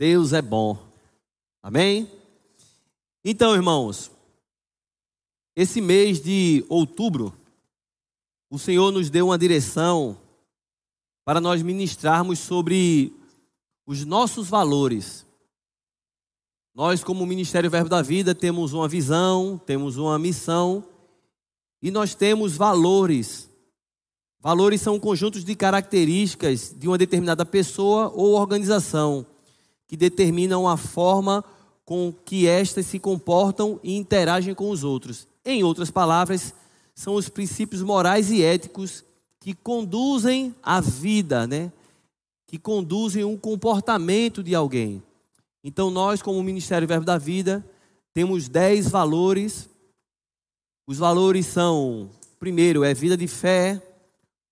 Deus é bom. Amém? Então, irmãos, esse mês de outubro, o Senhor nos deu uma direção para nós ministrarmos sobre os nossos valores. Nós, como Ministério Verbo da Vida, temos uma visão, temos uma missão e nós temos valores. Valores são conjuntos de características de uma determinada pessoa ou organização que determinam a forma com que estas se comportam e interagem com os outros. Em outras palavras, são os princípios morais e éticos que conduzem a vida, né? Que conduzem um comportamento de alguém. Então, nós, como Ministério Verbo da Vida, temos dez valores. Os valores são: primeiro, é vida de fé,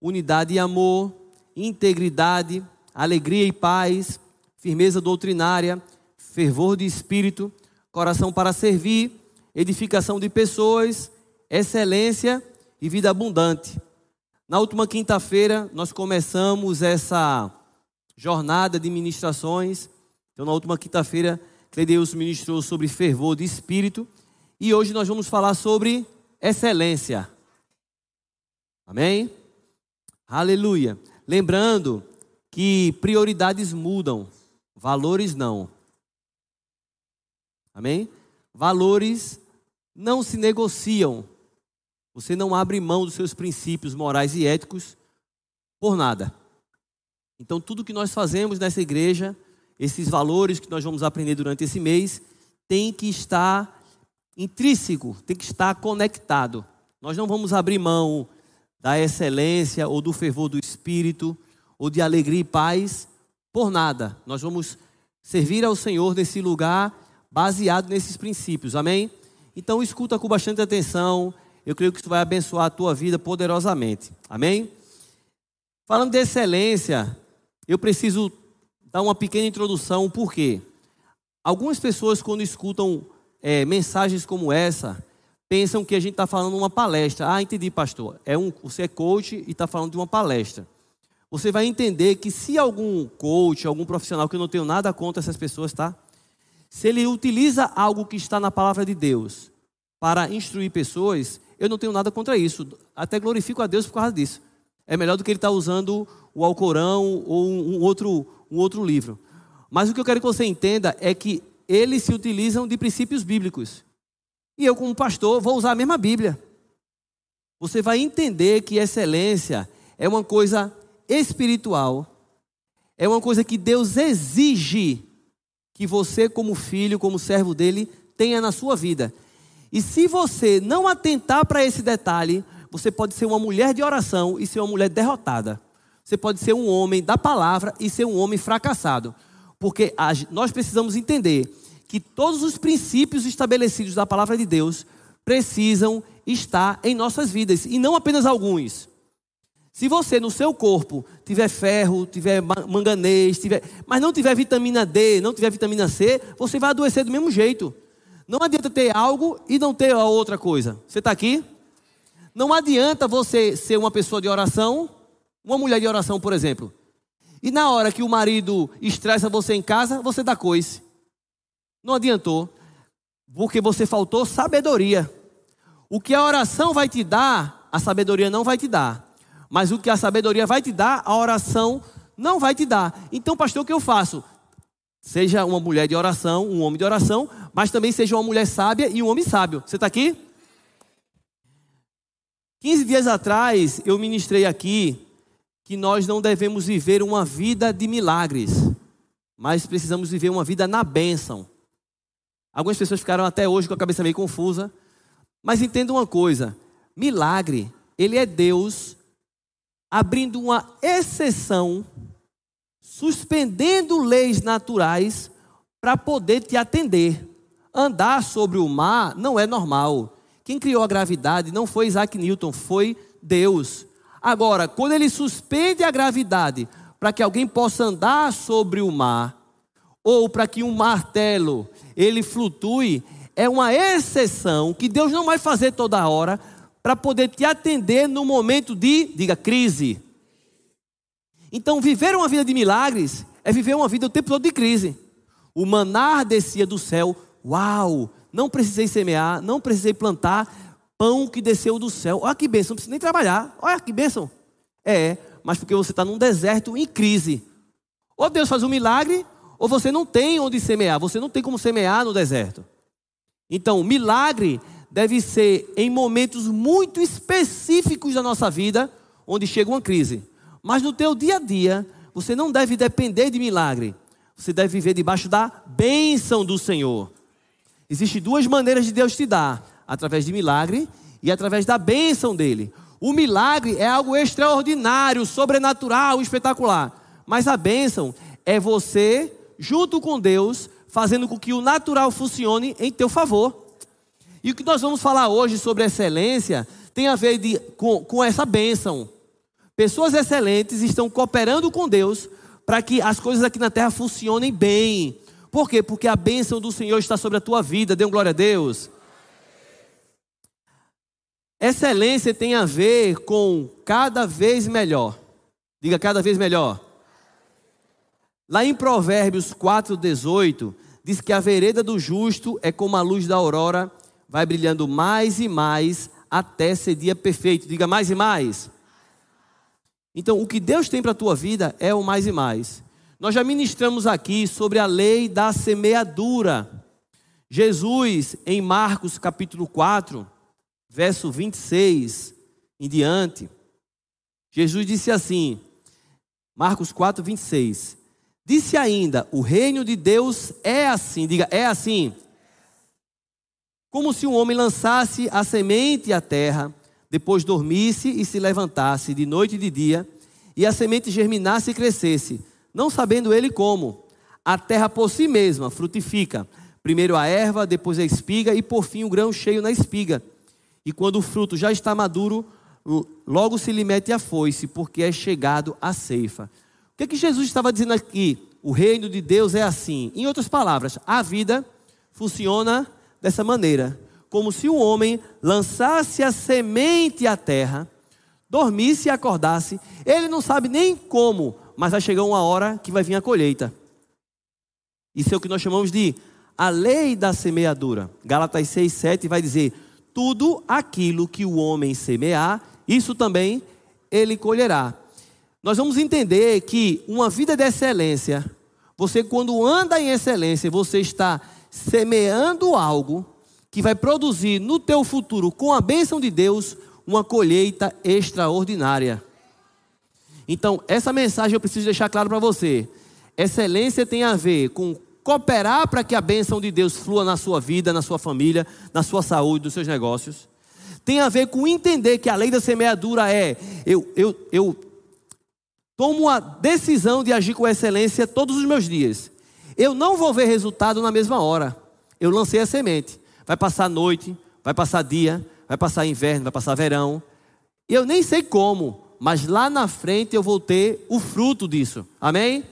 unidade e amor, integridade, alegria e paz, firmeza doutrinária, fervor de espírito, coração para servir, edificação de pessoas, excelência e vida abundante. Na última quinta-feira, nós começamos essa jornada de ministrações. Então, na última quinta-feira, Cledeus ministrou sobre fervor de espírito. E hoje nós vamos falar sobre excelência. Amém? Aleluia. Lembrando que prioridades mudam. Valores não. Amém? Valores não se negociam. Você não abre mão dos seus princípios morais e éticos por nada. Então, tudo que nós fazemos nessa igreja, esses valores que nós vamos aprender durante esse mês, tem que estar intrínseco, tem que estar conectado. Nós não vamos abrir mão da excelência ou do fervor do espírito ou de alegria e paz por nada. Nós vamos servir ao Senhor nesse lugar baseado nesses princípios. Amém? Então escuta com bastante atenção. Eu creio que isso vai abençoar a tua vida poderosamente. Amém? Falando de excelência, eu preciso dar uma pequena introdução. Por quê? Algumas pessoas, quando escutam é, mensagens como essa, pensam que a gente está falando uma palestra. Ah, entendi, pastor. É um, você é coach e está falando de uma palestra você vai entender que se algum coach, algum profissional, que eu não tenho nada contra essas pessoas, tá? Se ele utiliza algo que está na palavra de Deus para instruir pessoas, eu não tenho nada contra isso. Até glorifico a Deus por causa disso. É melhor do que ele estar tá usando o Alcorão ou um outro, um outro livro. Mas o que eu quero que você entenda é que eles se utilizam de princípios bíblicos. E eu, como pastor, vou usar a mesma Bíblia. Você vai entender que excelência é uma coisa espiritual é uma coisa que Deus exige que você, como filho, como servo dele, tenha na sua vida. E se você não atentar para esse detalhe, você pode ser uma mulher de oração e ser uma mulher derrotada. Você pode ser um homem da palavra e ser um homem fracassado. Porque nós precisamos entender que todos os princípios estabelecidos da palavra de Deus precisam estar em nossas vidas e não apenas alguns. Se você no seu corpo tiver ferro, tiver manganês, tiver, mas não tiver vitamina D, não tiver vitamina C, você vai adoecer do mesmo jeito. Não adianta ter algo e não ter a outra coisa. Você está aqui? Não adianta você ser uma pessoa de oração, uma mulher de oração, por exemplo. E na hora que o marido estressa você em casa, você dá coice. Não adiantou, porque você faltou sabedoria. O que a oração vai te dar, a sabedoria não vai te dar. Mas o que a sabedoria vai te dar, a oração não vai te dar. Então, pastor, o que eu faço? Seja uma mulher de oração, um homem de oração, mas também seja uma mulher sábia e um homem sábio. Você está aqui? 15 dias atrás, eu ministrei aqui que nós não devemos viver uma vida de milagres, mas precisamos viver uma vida na bênção. Algumas pessoas ficaram até hoje com a cabeça meio confusa, mas entenda uma coisa: milagre, ele é Deus abrindo uma exceção, suspendendo leis naturais para poder te atender. Andar sobre o mar não é normal. Quem criou a gravidade não foi Isaac Newton, foi Deus. Agora, quando ele suspende a gravidade para que alguém possa andar sobre o mar, ou para que um martelo ele flutue, é uma exceção que Deus não vai fazer toda hora, para poder te atender no momento de, diga, crise. Então, viver uma vida de milagres é viver uma vida o tempo todo de crise. o manar descia do céu. Uau! Não precisei semear, não precisei plantar, pão que desceu do céu. Olha que bênção, não precisa nem trabalhar. Olha que bênção. É, mas porque você está num deserto em crise. Ou Deus faz um milagre, ou você não tem onde semear. Você não tem como semear no deserto. Então, milagre deve ser em momentos muito específicos da nossa vida, onde chega uma crise. Mas no teu dia a dia, você não deve depender de milagre. Você deve viver debaixo da bênção do Senhor. Existem duas maneiras de Deus te dar: através de milagre e através da bênção dele. O milagre é algo extraordinário, sobrenatural, espetacular. Mas a bênção é você, junto com Deus, fazendo com que o natural funcione em teu favor. E o que nós vamos falar hoje sobre excelência tem a ver de, com, com essa bênção. Pessoas excelentes estão cooperando com Deus para que as coisas aqui na terra funcionem bem. Por quê? Porque a bênção do Senhor está sobre a tua vida. Dê glória a Deus. Excelência tem a ver com cada vez melhor. Diga cada vez melhor. Lá em Provérbios 4:18 diz que a vereda do justo é como a luz da aurora, vai brilhando mais e mais até ser dia perfeito. Diga mais e mais. Então, o que Deus tem para a tua vida é o mais e mais. Nós já ministramos aqui sobre a lei da semeadura. Jesus, em Marcos capítulo 4, verso 26 em diante, Jesus disse assim, Marcos 4, 26. Disse ainda: O reino de Deus é assim, diga, é assim. Como se um homem lançasse a semente à terra, depois dormisse e se levantasse de noite e de dia, e a semente germinasse e crescesse, não sabendo ele como. A terra por si mesma frutifica, primeiro a erva, depois a espiga e por fim o grão cheio na espiga. E quando o fruto já está maduro, logo se lhe mete a foice, porque é chegado a ceifa. O que, é que Jesus estava dizendo aqui? O reino de Deus é assim. Em outras palavras, a vida funciona dessa maneira: como se um homem lançasse a semente à terra, dormisse e acordasse, ele não sabe nem como, mas vai chegar uma hora que vai vir a colheita. Isso é o que nós chamamos de a lei da semeadura. Gálatas 6, 7 vai dizer: tudo aquilo que o homem semear, isso também ele colherá. Nós vamos entender que uma vida de excelência, você quando anda em excelência, você está semeando algo que vai produzir no teu futuro, com a bênção de Deus, uma colheita extraordinária. Então, essa mensagem eu preciso deixar claro para você. Excelência tem a ver com cooperar para que a bênção de Deus flua na sua vida, na sua família, na sua saúde, nos seus negócios. Tem a ver com entender que a lei da semeadura é: eu, eu, eu tomo a decisão de agir com excelência todos os meus dias. Eu não vou ver resultado na mesma hora. Eu lancei a semente. Vai passar noite, vai passar dia, vai passar inverno, vai passar verão. Eu nem sei como, mas lá na frente eu vou ter o fruto disso. Amém?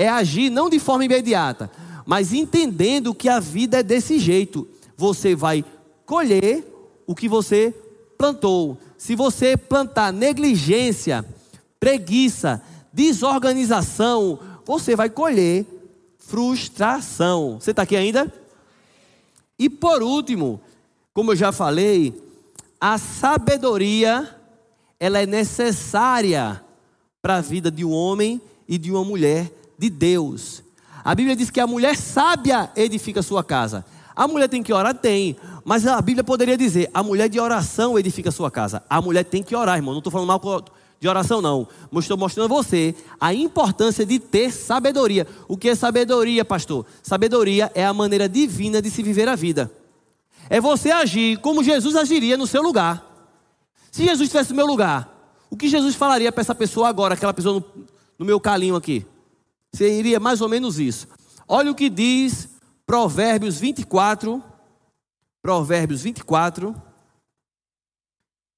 é agir não de forma imediata, mas entendendo que a vida é desse jeito. Você vai colher o que você plantou. Se você plantar negligência, preguiça, desorganização, você vai colher frustração. Você está aqui ainda? E por último, como eu já falei, a sabedoria ela é necessária para a vida de um homem e de uma mulher de Deus. A Bíblia diz que a mulher sábia edifica sua casa. A mulher tem que orar? Tem. Mas a Bíblia poderia dizer: a mulher de oração edifica sua casa. A mulher tem que orar, irmão. Não estou falando mal de oração, não. Estou mostrando a você a importância de ter sabedoria. O que é sabedoria, pastor? Sabedoria é a maneira divina de se viver a vida. É você agir como Jesus agiria no seu lugar. Se Jesus estivesse no meu lugar, o que Jesus falaria para essa pessoa agora, aquela pessoa no, no meu calinho aqui? Seria mais ou menos isso. Olha o que diz Provérbios 24, Provérbios 24,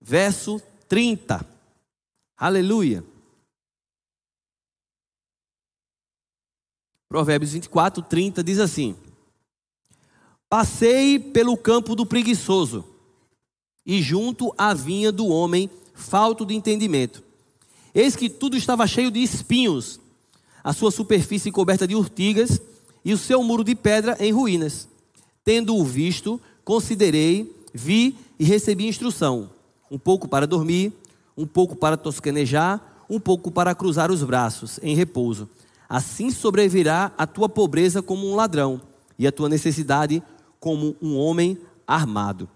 verso 30. Aleluia. Provérbios 24, 30 diz assim: Passei pelo campo do preguiçoso, e junto à vinha do homem falto de entendimento. Eis que tudo estava cheio de espinhos, a sua superfície coberta de urtigas, e o seu muro de pedra em ruínas. Tendo-o visto, considerei, vi e recebi instrução: um pouco para dormir, um pouco para tosquenejar, um pouco para cruzar os braços em repouso. Assim sobrevirá a tua pobreza como um ladrão, e a tua necessidade como um homem armado.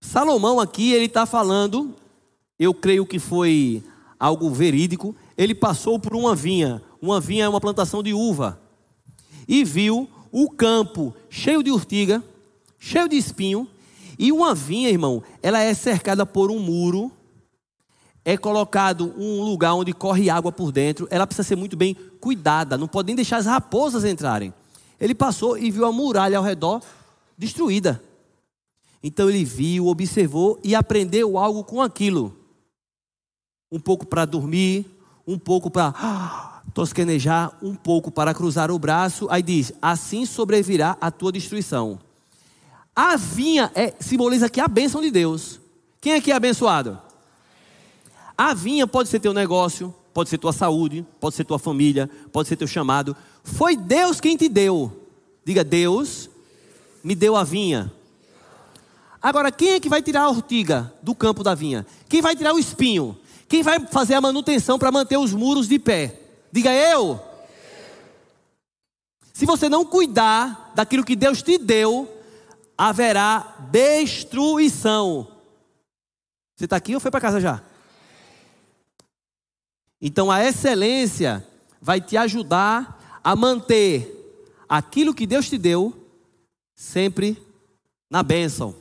Salomão aqui, ele está falando, eu creio que foi algo verídico, ele passou por uma vinha, uma vinha é uma plantação de uva, e viu o campo cheio de urtiga, cheio de espinho, e uma vinha, irmão, ela é cercada por um muro, é colocado um lugar onde corre água por dentro, ela precisa ser muito bem cuidada, não pode nem deixar as raposas entrarem. Ele passou e viu a muralha ao redor destruída. Então ele viu, observou e aprendeu algo com aquilo. Um pouco para dormir, um pouco para ah, tosquenejar, um pouco para cruzar o braço. Aí diz: Assim sobrevirá a tua destruição. A vinha é, simboliza aqui a bênção de Deus. Quem aqui é abençoado? A vinha pode ser teu negócio, pode ser tua saúde, pode ser tua família, pode ser teu chamado. Foi Deus quem te deu. Diga, Deus me deu a vinha. Agora, quem é que vai tirar a ortiga do campo da vinha? Quem vai tirar o espinho? Quem vai fazer a manutenção para manter os muros de pé? Diga eu. Se você não cuidar daquilo que Deus te deu, haverá destruição. Você está aqui ou foi para casa já? Então a excelência vai te ajudar a manter aquilo que Deus te deu sempre na bênção.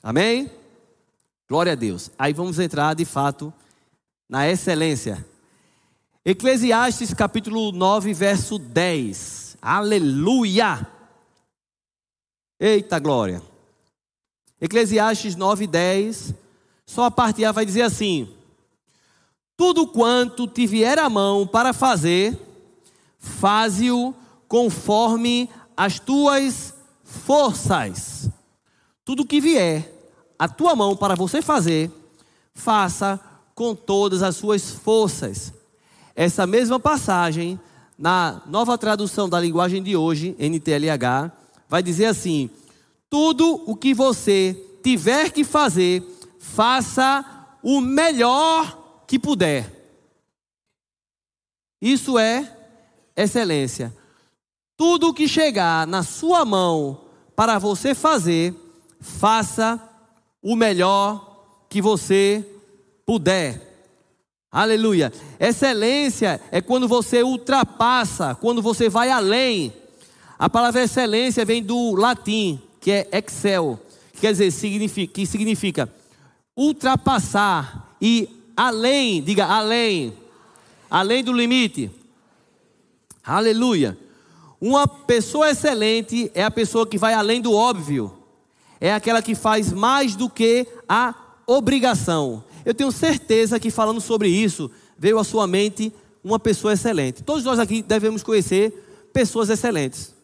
Amém? Glória a Deus. Aí vamos entrar de fato na excelência. Eclesiastes capítulo 9, verso 10. Aleluia! Eita glória! Eclesiastes 9, 10. Só a parte A vai dizer assim: Tudo quanto te vier a mão para fazer, faze-o conforme as tuas forças. Tudo que vier a tua mão para você fazer, faça com todas as suas forças. Essa mesma passagem, na nova tradução da linguagem de hoje, NTLH, vai dizer assim: tudo o que você tiver que fazer, faça o melhor que puder. Isso é excelência. Tudo o que chegar na sua mão para você fazer, faça o melhor que você puder. Aleluia. Excelência é quando você ultrapassa, quando você vai além. A palavra excelência vem do latim, que é excel, que quer dizer, significa, que significa ultrapassar e além, diga além, além do limite. Aleluia. Uma pessoa excelente é a pessoa que vai além do óbvio. É aquela que faz mais do que a obrigação. Eu tenho certeza que falando sobre isso, veio à sua mente uma pessoa excelente. Todos nós aqui devemos conhecer pessoas excelentes.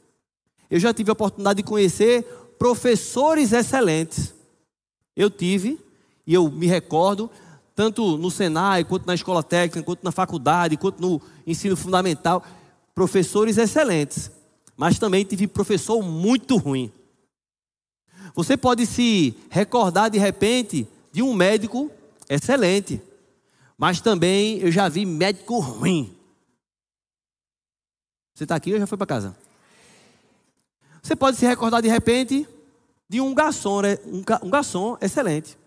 Eu já tive a oportunidade de conhecer professores excelentes. Eu tive, e eu me recordo, tanto no Senai, quanto na escola técnica, quanto na faculdade, quanto no ensino fundamental professores excelentes, mas também tive professor muito ruim. Você pode se recordar de repente de um médico excelente, mas também eu já vi médico ruim. Você está aqui ou já foi para casa? Você pode se recordar de repente de um garçom, né? um garçom excelente.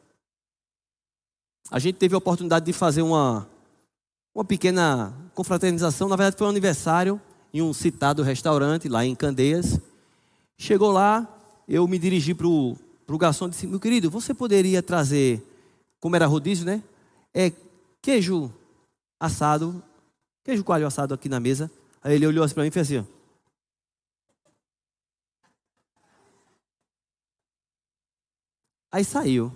A gente teve a oportunidade de fazer uma, uma pequena confraternização. Na verdade, foi um aniversário em um citado restaurante lá em Candeias. Chegou lá, eu me dirigi para o garçom e disse: Meu querido, você poderia trazer, como era rodízio, né? É queijo assado, queijo coalho assado aqui na mesa. Aí ele olhou assim para mim e fez assim: Aí saiu.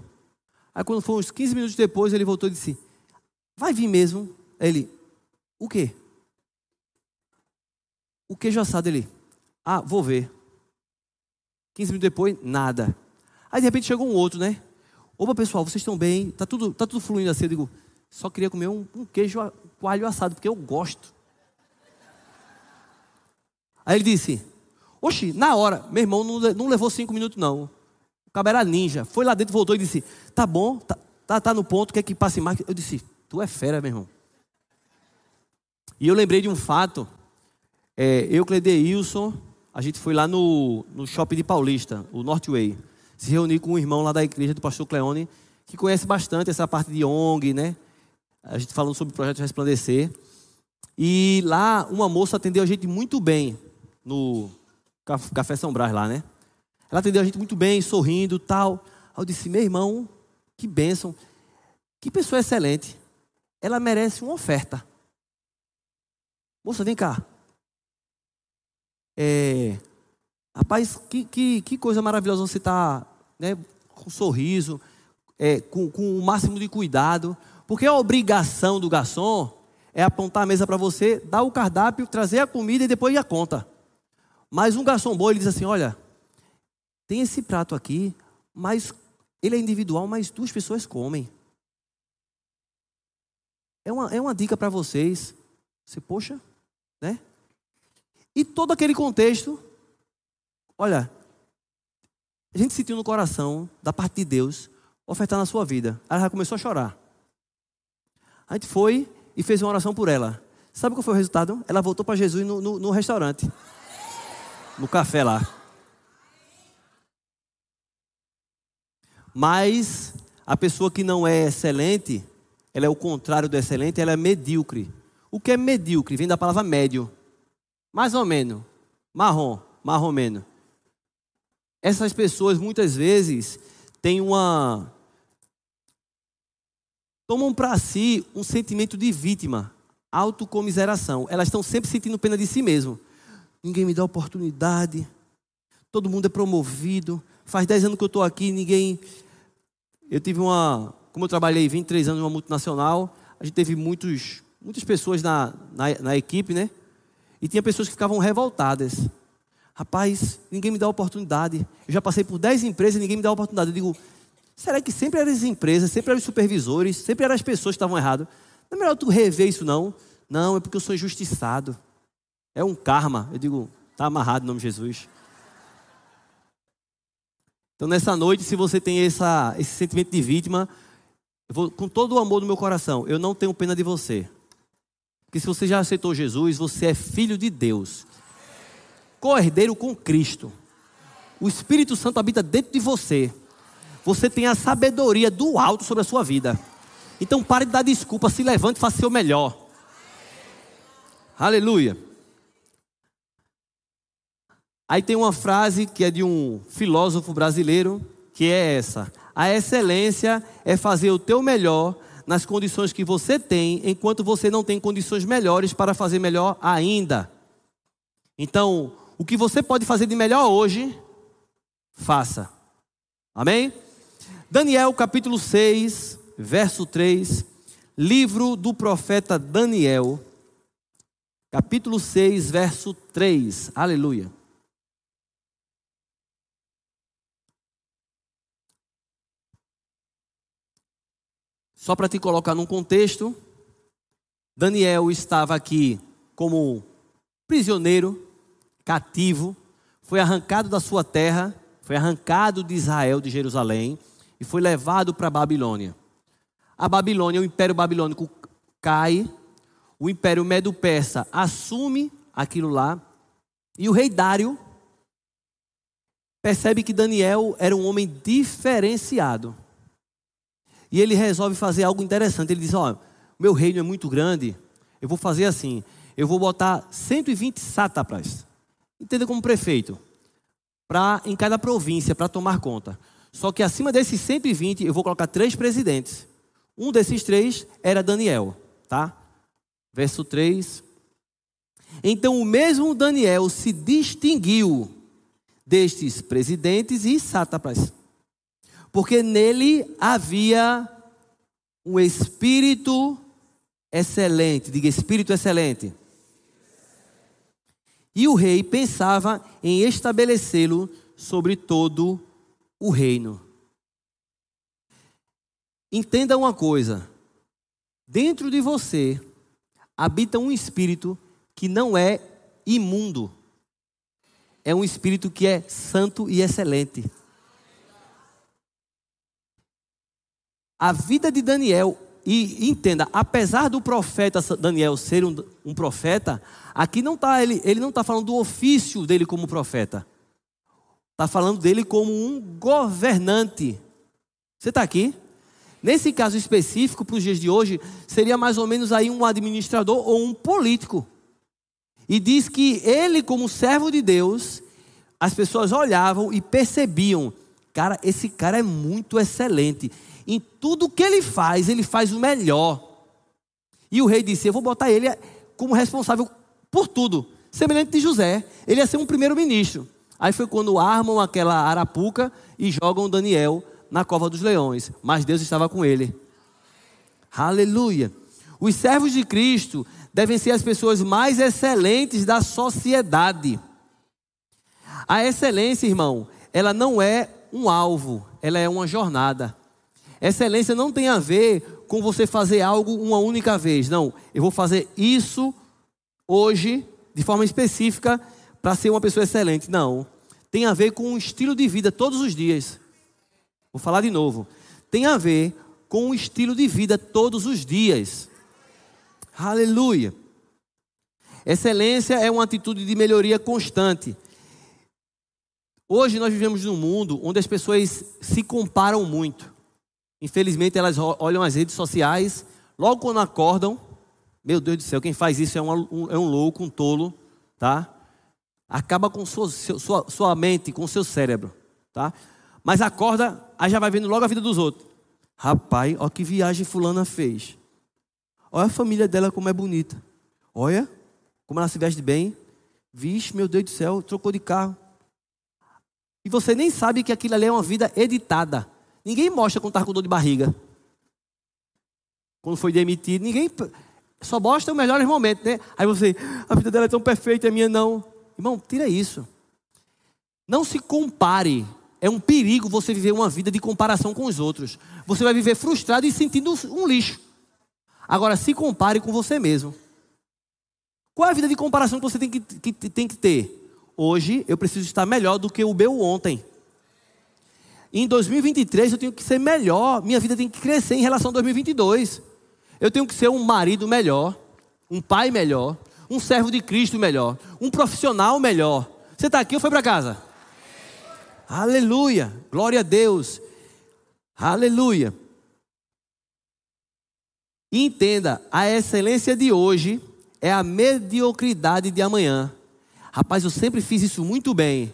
Aí quando foi uns 15 minutos depois, ele voltou e disse: Vai vir mesmo? Ele, o quê? O queijo assado ele, ah, vou ver. 15 minutos depois, nada. Aí de repente chegou um outro, né? Opa pessoal, vocês estão bem? Tá tudo, tá tudo fluindo assim. Eu digo, só queria comer um, um queijo coalho assado, porque eu gosto. Aí ele disse: Oxi, na hora, meu irmão não, não levou cinco minutos, não. O cabo era ninja. Foi lá dentro, voltou e disse: Tá bom, tá, tá, tá no ponto, quer que passe mais? Eu disse: Tu é fera, meu irmão. E eu lembrei de um fato. É, eu, Cledeilson, a gente foi lá no, no shopping de Paulista, o Northway. Se reunir com um irmão lá da igreja do pastor Cleone, que conhece bastante essa parte de ONG, né? A gente falando sobre o projeto Resplandecer. E lá uma moça atendeu a gente muito bem no Café São Brás lá, né? Ela atendeu a gente muito bem, sorrindo, tal. Aí eu disse: "Meu irmão, que bênção. Que pessoa excelente. Ela merece uma oferta. Moça, vem cá. É, rapaz, que, que, que coisa maravilhosa você está né, com sorriso, é, com, com o máximo de cuidado. Porque a obrigação do garçom é apontar a mesa para você, dar o cardápio, trazer a comida e depois a conta. Mas um garçom bom, ele diz assim: olha, tem esse prato aqui, mas ele é individual, mas duas pessoas comem. É uma, é uma dica para vocês. Você, poxa, né? E todo aquele contexto, olha, a gente sentiu no coração, da parte de Deus, ofertar na sua vida. Ela já começou a chorar. A gente foi e fez uma oração por ela. Sabe qual foi o resultado? Ela voltou para Jesus no, no, no restaurante. No café lá. Mas a pessoa que não é excelente, ela é o contrário do excelente, ela é medíocre. O que é medíocre? Vem da palavra médio. Mais ou menos. Marrom, marromeno. Essas pessoas muitas vezes têm uma. tomam para si um sentimento de vítima, autocomiseração. Elas estão sempre sentindo pena de si mesmo. Ninguém me dá oportunidade. Todo mundo é promovido. Faz 10 anos que eu estou aqui, ninguém. Eu tive uma. Como eu trabalhei 23 anos numa multinacional, a gente teve muitos muitas pessoas na, na, na equipe, né? E tinha pessoas que ficavam revoltadas. Rapaz, ninguém me dá oportunidade. Eu já passei por 10 empresas e ninguém me dá oportunidade. Eu digo, será que sempre eram as empresas, sempre eram os supervisores, sempre eram as pessoas que estavam erradas? Não é melhor tu rever isso, não? Não, é porque eu sou injustiçado. É um karma. Eu digo, está amarrado em nome de Jesus. Então, nessa noite, se você tem essa, esse sentimento de vítima, vou, com todo o amor do meu coração, eu não tenho pena de você. Porque se você já aceitou Jesus, você é filho de Deus. Co-herdeiro com Cristo. O Espírito Santo habita dentro de você. Você tem a sabedoria do alto sobre a sua vida. Então pare de dar desculpa, se levante e faça seu melhor. Aleluia. Aí tem uma frase que é de um filósofo brasileiro, que é essa: A excelência é fazer o teu melhor nas condições que você tem, enquanto você não tem condições melhores para fazer melhor ainda. Então, o que você pode fazer de melhor hoje, faça. Amém? Daniel capítulo 6, verso 3, livro do profeta Daniel, capítulo 6, verso 3. Aleluia. Só para te colocar num contexto, Daniel estava aqui como prisioneiro, cativo, foi arrancado da sua terra, foi arrancado de Israel, de Jerusalém, e foi levado para a Babilônia. A Babilônia, o Império Babilônico cai, o Império Medo-Persa assume aquilo lá, e o rei Dário percebe que Daniel era um homem diferenciado. E ele resolve fazer algo interessante. Ele diz: Ó, meu reino é muito grande, eu vou fazer assim: eu vou botar 120 sátrapas, entenda como prefeito, para em cada província, para tomar conta. Só que acima desses 120, eu vou colocar três presidentes. Um desses três era Daniel, tá? Verso 3. Então o mesmo Daniel se distinguiu destes presidentes e sátrapas porque nele havia um espírito excelente, diga espírito excelente. E o rei pensava em estabelecê-lo sobre todo o reino. Entenda uma coisa: dentro de você habita um espírito que não é imundo, é um espírito que é santo e excelente. A vida de Daniel, e entenda, apesar do profeta Daniel ser um, um profeta, aqui não está ele, ele não está falando do ofício dele como profeta. Está falando dele como um governante. Você está aqui? Nesse caso específico, para os dias de hoje, seria mais ou menos aí um administrador ou um político. E diz que ele, como servo de Deus, as pessoas olhavam e percebiam: cara, esse cara é muito excelente. Em tudo que ele faz, ele faz o melhor. E o rei disse: Eu vou botar ele como responsável por tudo. Semelhante de José. Ele ia ser um primeiro-ministro. Aí foi quando armam aquela arapuca e jogam Daniel na cova dos leões. Mas Deus estava com ele. Aleluia. Os servos de Cristo devem ser as pessoas mais excelentes da sociedade. A excelência, irmão, ela não é um alvo, ela é uma jornada. Excelência não tem a ver com você fazer algo uma única vez. Não, eu vou fazer isso hoje, de forma específica, para ser uma pessoa excelente. Não. Tem a ver com um estilo de vida todos os dias. Vou falar de novo. Tem a ver com um estilo de vida todos os dias. Aleluia. Excelência é uma atitude de melhoria constante. Hoje nós vivemos num mundo onde as pessoas se comparam muito. Infelizmente elas olham as redes sociais, logo quando acordam, meu Deus do céu, quem faz isso é um, é um louco, um tolo, tá? Acaba com sua, sua, sua mente, com seu cérebro, tá? Mas acorda, aí já vai vendo logo a vida dos outros. Rapaz, olha que viagem fulana fez. Olha a família dela como é bonita. Olha como ela se veste bem. Vixe, meu Deus do céu, trocou de carro. E você nem sabe que aquilo ali é uma vida editada. Ninguém mostra quando está com dor de barriga. Quando foi demitido, ninguém. Só mostra os melhores momentos, né? Aí você, a vida dela é tão perfeita, a minha não. Irmão, tira isso. Não se compare. É um perigo você viver uma vida de comparação com os outros. Você vai viver frustrado e sentindo um lixo. Agora, se compare com você mesmo. Qual é a vida de comparação que você tem que, que, tem que ter? Hoje eu preciso estar melhor do que o meu ontem. Em 2023 eu tenho que ser melhor, minha vida tem que crescer em relação a 2022. Eu tenho que ser um marido melhor, um pai melhor, um servo de Cristo melhor, um profissional melhor. Você está aqui ou foi para casa? Aleluia, glória a Deus, aleluia. Entenda, a excelência de hoje é a mediocridade de amanhã. Rapaz, eu sempre fiz isso muito bem.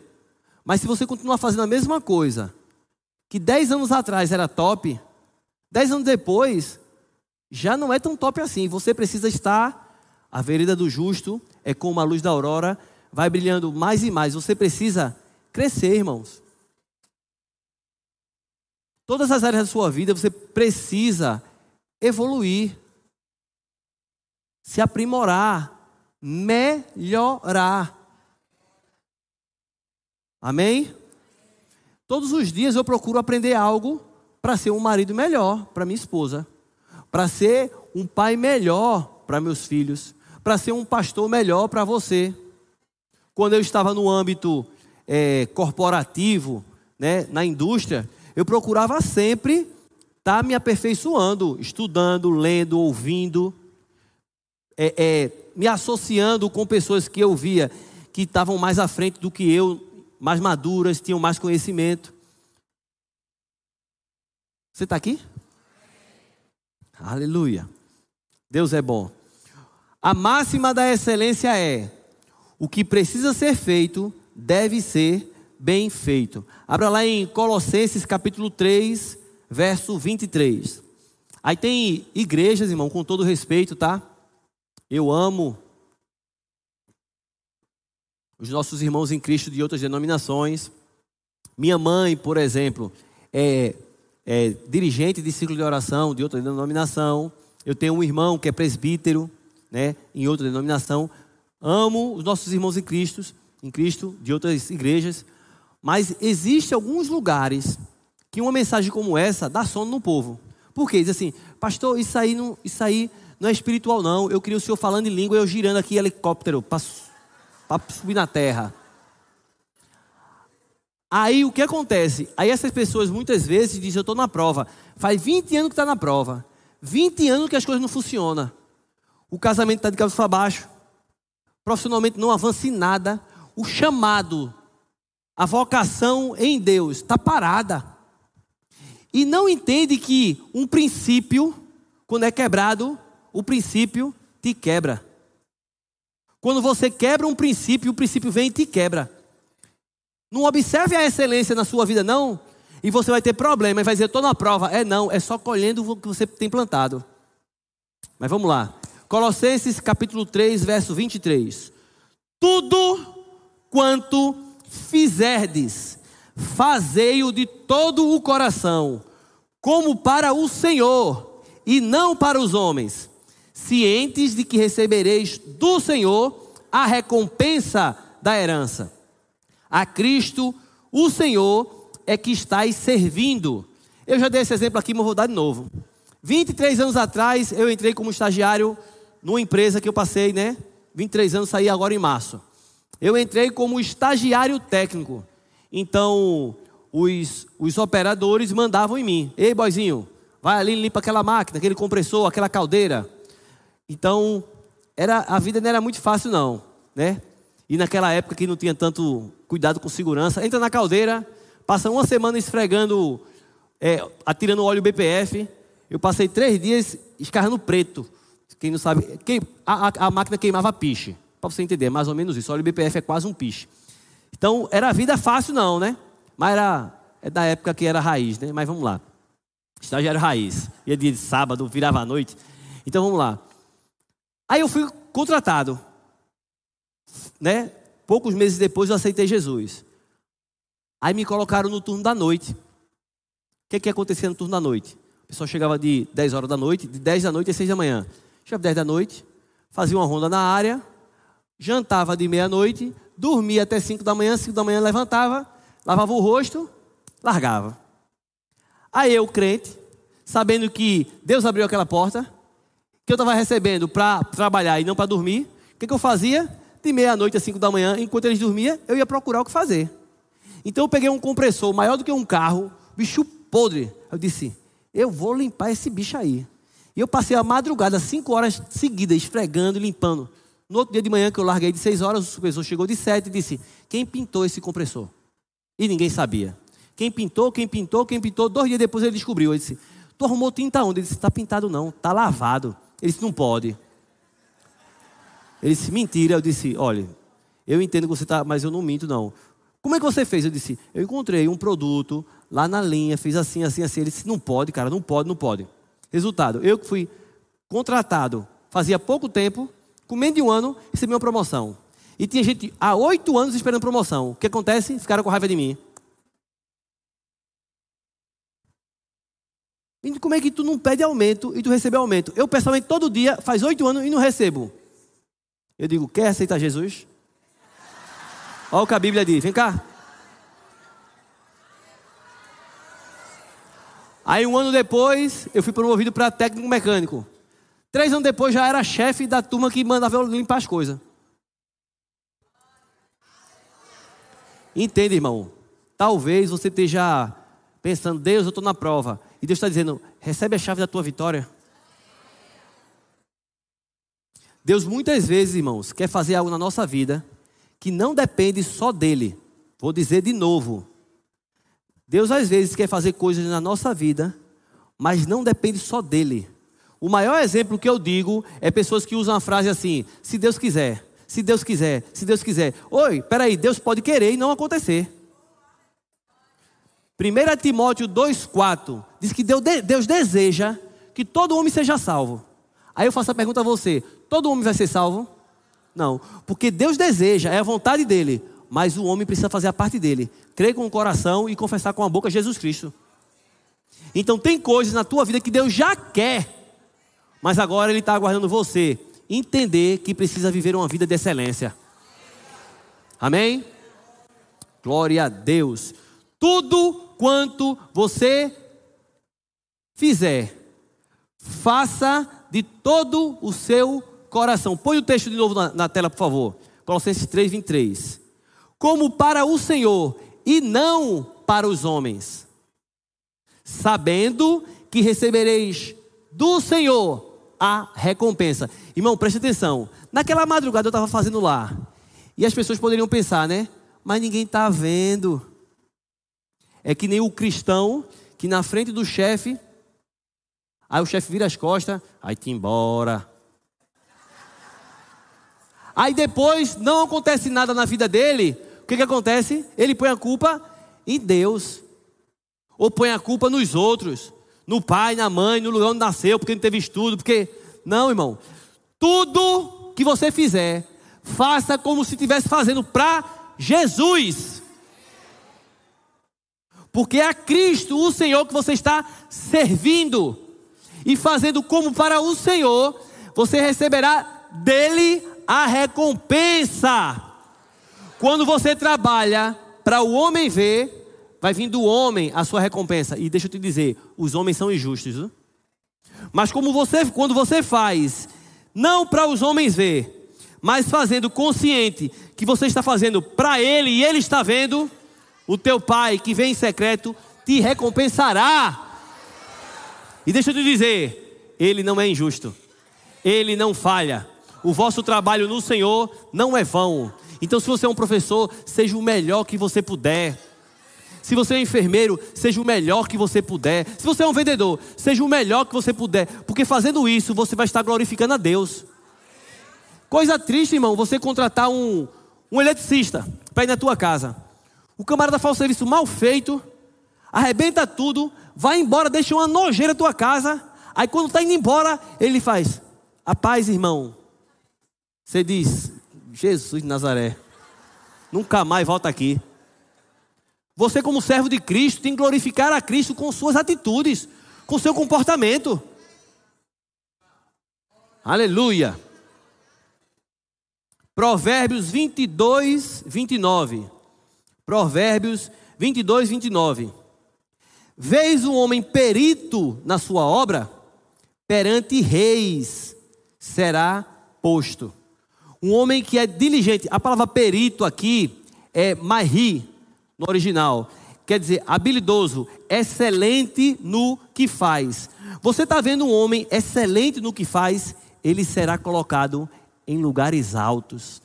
Mas se você continuar fazendo a mesma coisa, que 10 anos atrás era top, 10 anos depois, já não é tão top assim. Você precisa estar. A vereda do justo é como a luz da aurora, vai brilhando mais e mais. Você precisa crescer, irmãos. Todas as áreas da sua vida você precisa evoluir, se aprimorar, melhorar. Amém? Todos os dias eu procuro aprender algo para ser um marido melhor para minha esposa, para ser um pai melhor para meus filhos, para ser um pastor melhor para você. Quando eu estava no âmbito é, corporativo, né, na indústria, eu procurava sempre estar tá me aperfeiçoando, estudando, lendo, ouvindo, é, é, me associando com pessoas que eu via que estavam mais à frente do que eu mais maduras, tinham mais conhecimento. Você está aqui? Aleluia. Deus é bom. A máxima da excelência é: o que precisa ser feito deve ser bem feito. Abra lá em Colossenses capítulo 3, verso 23. Aí tem igrejas, irmão, com todo respeito, tá? Eu amo os nossos irmãos em Cristo de outras denominações. Minha mãe, por exemplo, é, é dirigente de ciclo de oração de outra denominação. Eu tenho um irmão que é presbítero, né, em outra denominação. Amo os nossos irmãos em Cristo, em Cristo de outras igrejas, mas existe alguns lugares que uma mensagem como essa dá sono no povo. Por quê? Diz assim, pastor, isso aí não, isso aí não é espiritual não. Eu queria o senhor falando em língua eu girando aqui helicóptero, passo para subir na terra. Aí o que acontece? Aí essas pessoas muitas vezes dizem: Eu estou na prova. Faz 20 anos que está na prova. 20 anos que as coisas não funcionam. O casamento está de cabeça para baixo. Profissionalmente não avança em nada. O chamado, a vocação em Deus está parada. E não entende que um princípio, quando é quebrado, o princípio te quebra. Quando você quebra um princípio, o princípio vem e te quebra. Não observe a excelência na sua vida, não. E você vai ter problema e vai dizer, estou na prova. É não, é só colhendo o que você tem plantado. Mas vamos lá. Colossenses capítulo 3, verso 23. Tudo quanto fizerdes, fazei-o de todo o coração, como para o Senhor, e não para os homens, cientes de que recebereis do Senhor a recompensa da herança. A Cristo, o Senhor, é que estáis servindo. Eu já dei esse exemplo aqui, mas vou dar de novo. 23 anos atrás, eu entrei como estagiário numa empresa que eu passei, né? 23 anos, saí agora em março. Eu entrei como estagiário técnico. Então, os, os operadores mandavam em mim: Ei, boizinho, vai ali limpa aquela máquina, aquele compressor, aquela caldeira. Então, era, a vida não era muito fácil, não, né? E naquela época que não tinha tanto cuidado com segurança, entra na caldeira, passa uma semana esfregando, é, atirando óleo BPF. Eu passei três dias escarrando preto. Quem não sabe, quem, a, a, a, máquina queimava piche. Para você entender, mais ou menos isso. Óleo BPF é quase um piche. Então, era vida fácil, não, né? Mas era é da época que era raiz, né? Mas vamos lá. Estagiário raiz. Ia dia de sábado, virava à noite. Então vamos lá. Aí eu fui contratado né? Poucos meses depois eu aceitei Jesus. Aí me colocaram no turno da noite. O que, que acontecia no turno da noite? O pessoal chegava de 10 horas da noite, de 10 da noite a 6 da manhã. Chegava 10 da noite, fazia uma ronda na área, jantava de meia-noite, dormia até 5 da manhã, 5 da manhã levantava, lavava o rosto, largava. Aí eu, crente, sabendo que Deus abriu aquela porta, que eu estava recebendo para trabalhar e não para dormir, o que, que eu fazia? de meia-noite a cinco da manhã, enquanto eles dormiam, eu ia procurar o que fazer. Então eu peguei um compressor maior do que um carro, bicho podre. Eu disse, eu vou limpar esse bicho aí. E eu passei a madrugada, cinco horas seguidas, esfregando e limpando. No outro dia de manhã, que eu larguei de seis horas, o supervisor chegou de sete e disse: Quem pintou esse compressor? E ninguém sabia. Quem pintou, quem pintou, quem pintou. Dois dias depois ele descobriu. Ele disse: Tu arrumou tinta onde? Ele disse: Está pintado não, está lavado. Ele disse: Não pode. Ele disse, mentira. Eu disse, olha, eu entendo que você está, mas eu não minto, não. Como é que você fez? Eu disse, eu encontrei um produto lá na linha, fiz assim, assim, assim. Ele disse, não pode, cara, não pode, não pode. Resultado, eu que fui contratado fazia pouco tempo, com menos de um ano, recebi uma promoção. E tinha gente há oito anos esperando promoção. O que acontece? Ficaram com raiva de mim. E como é que tu não pede aumento e tu recebe aumento? Eu, pessoalmente, todo dia, faz oito anos e não recebo. Eu digo, quer aceitar Jesus? Olha o que a Bíblia diz, vem cá. Aí um ano depois, eu fui promovido para técnico mecânico. Três anos depois já era chefe da turma que mandava eu limpar as coisas. Entende, irmão? Talvez você esteja pensando, Deus, eu estou na prova. E Deus está dizendo, recebe a chave da tua vitória. Deus muitas vezes, irmãos, quer fazer algo na nossa vida que não depende só dele. Vou dizer de novo. Deus às vezes quer fazer coisas na nossa vida, mas não depende só dele. O maior exemplo que eu digo é pessoas que usam a frase assim: se Deus quiser, se Deus quiser, se Deus quiser. Oi, peraí, Deus pode querer e não acontecer. 1 Timóteo 2,4 diz que Deus, deseja que todo homem seja salvo. Aí eu faço a pergunta a você: todo homem vai ser salvo? Não, porque Deus deseja, é a vontade dele, mas o homem precisa fazer a parte dele, crer com o coração e confessar com a boca Jesus Cristo. Então tem coisas na tua vida que Deus já quer, mas agora Ele está aguardando você entender que precisa viver uma vida de excelência. Amém? Glória a Deus. Tudo quanto você fizer, faça de todo o seu coração. Põe o texto de novo na, na tela, por favor. Colossenses 3, 23. Como para o Senhor e não para os homens, sabendo que recebereis do Senhor a recompensa. Irmão, preste atenção. Naquela madrugada eu estava fazendo lá. E as pessoas poderiam pensar, né? Mas ninguém está vendo. É que nem o cristão que na frente do chefe, aí o chefe vira as costas, aí te embora. Aí depois não acontece nada na vida dele. O que, que acontece? Ele põe a culpa em Deus. Ou põe a culpa nos outros. No pai, na mãe, no lugar onde nasceu, porque não teve estudo, porque. Não, irmão. Tudo que você fizer, faça como se estivesse fazendo para Jesus. Porque é a Cristo, o Senhor, que você está servindo. E fazendo como para o Senhor, você receberá dele a recompensa. Quando você trabalha para o homem ver, vai vir do homem a sua recompensa. E deixa eu te dizer, os homens são injustos. Mas como você, quando você faz, não para os homens ver, mas fazendo consciente que você está fazendo para ele e ele está vendo, o teu pai que vem em secreto te recompensará. E deixa eu te dizer, ele não é injusto. Ele não falha. O vosso trabalho no Senhor não é vão. Então, se você é um professor, seja o melhor que você puder. Se você é um enfermeiro, seja o melhor que você puder. Se você é um vendedor, seja o melhor que você puder. Porque fazendo isso, você vai estar glorificando a Deus. Coisa triste, irmão, você contratar um, um eletricista para ir na tua casa. O camarada faz o serviço mal feito, arrebenta tudo, vai embora, deixa uma nojeira tua casa. Aí quando está indo embora, ele faz: A paz, irmão, você diz, Jesus de Nazaré, nunca mais volta aqui. Você, como servo de Cristo, tem que glorificar a Cristo com suas atitudes, com seu comportamento. Aleluia. Provérbios 22, 29. Provérbios 22, 29. Vês um homem perito na sua obra, perante reis será posto. Um homem que é diligente. A palavra perito aqui é mahi no original. Quer dizer, habilidoso, excelente no que faz. Você está vendo um homem excelente no que faz, ele será colocado em lugares altos.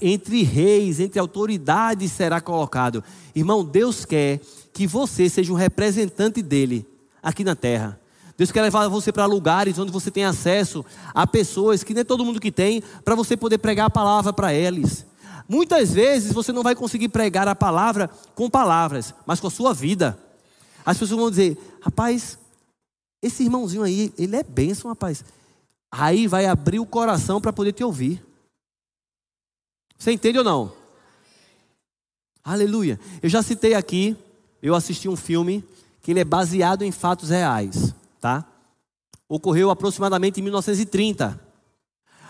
Entre reis, entre autoridades será colocado. Irmão, Deus quer que você seja um representante dele aqui na terra. Deus quer levar você para lugares onde você tem acesso a pessoas que nem todo mundo que tem, para você poder pregar a palavra para eles. Muitas vezes você não vai conseguir pregar a palavra com palavras, mas com a sua vida. As pessoas vão dizer: rapaz, esse irmãozinho aí, ele é bênção, rapaz. Aí vai abrir o coração para poder te ouvir. Você entende ou não? Aleluia. Eu já citei aqui, eu assisti um filme que ele é baseado em fatos reais tá? Ocorreu aproximadamente em 1930.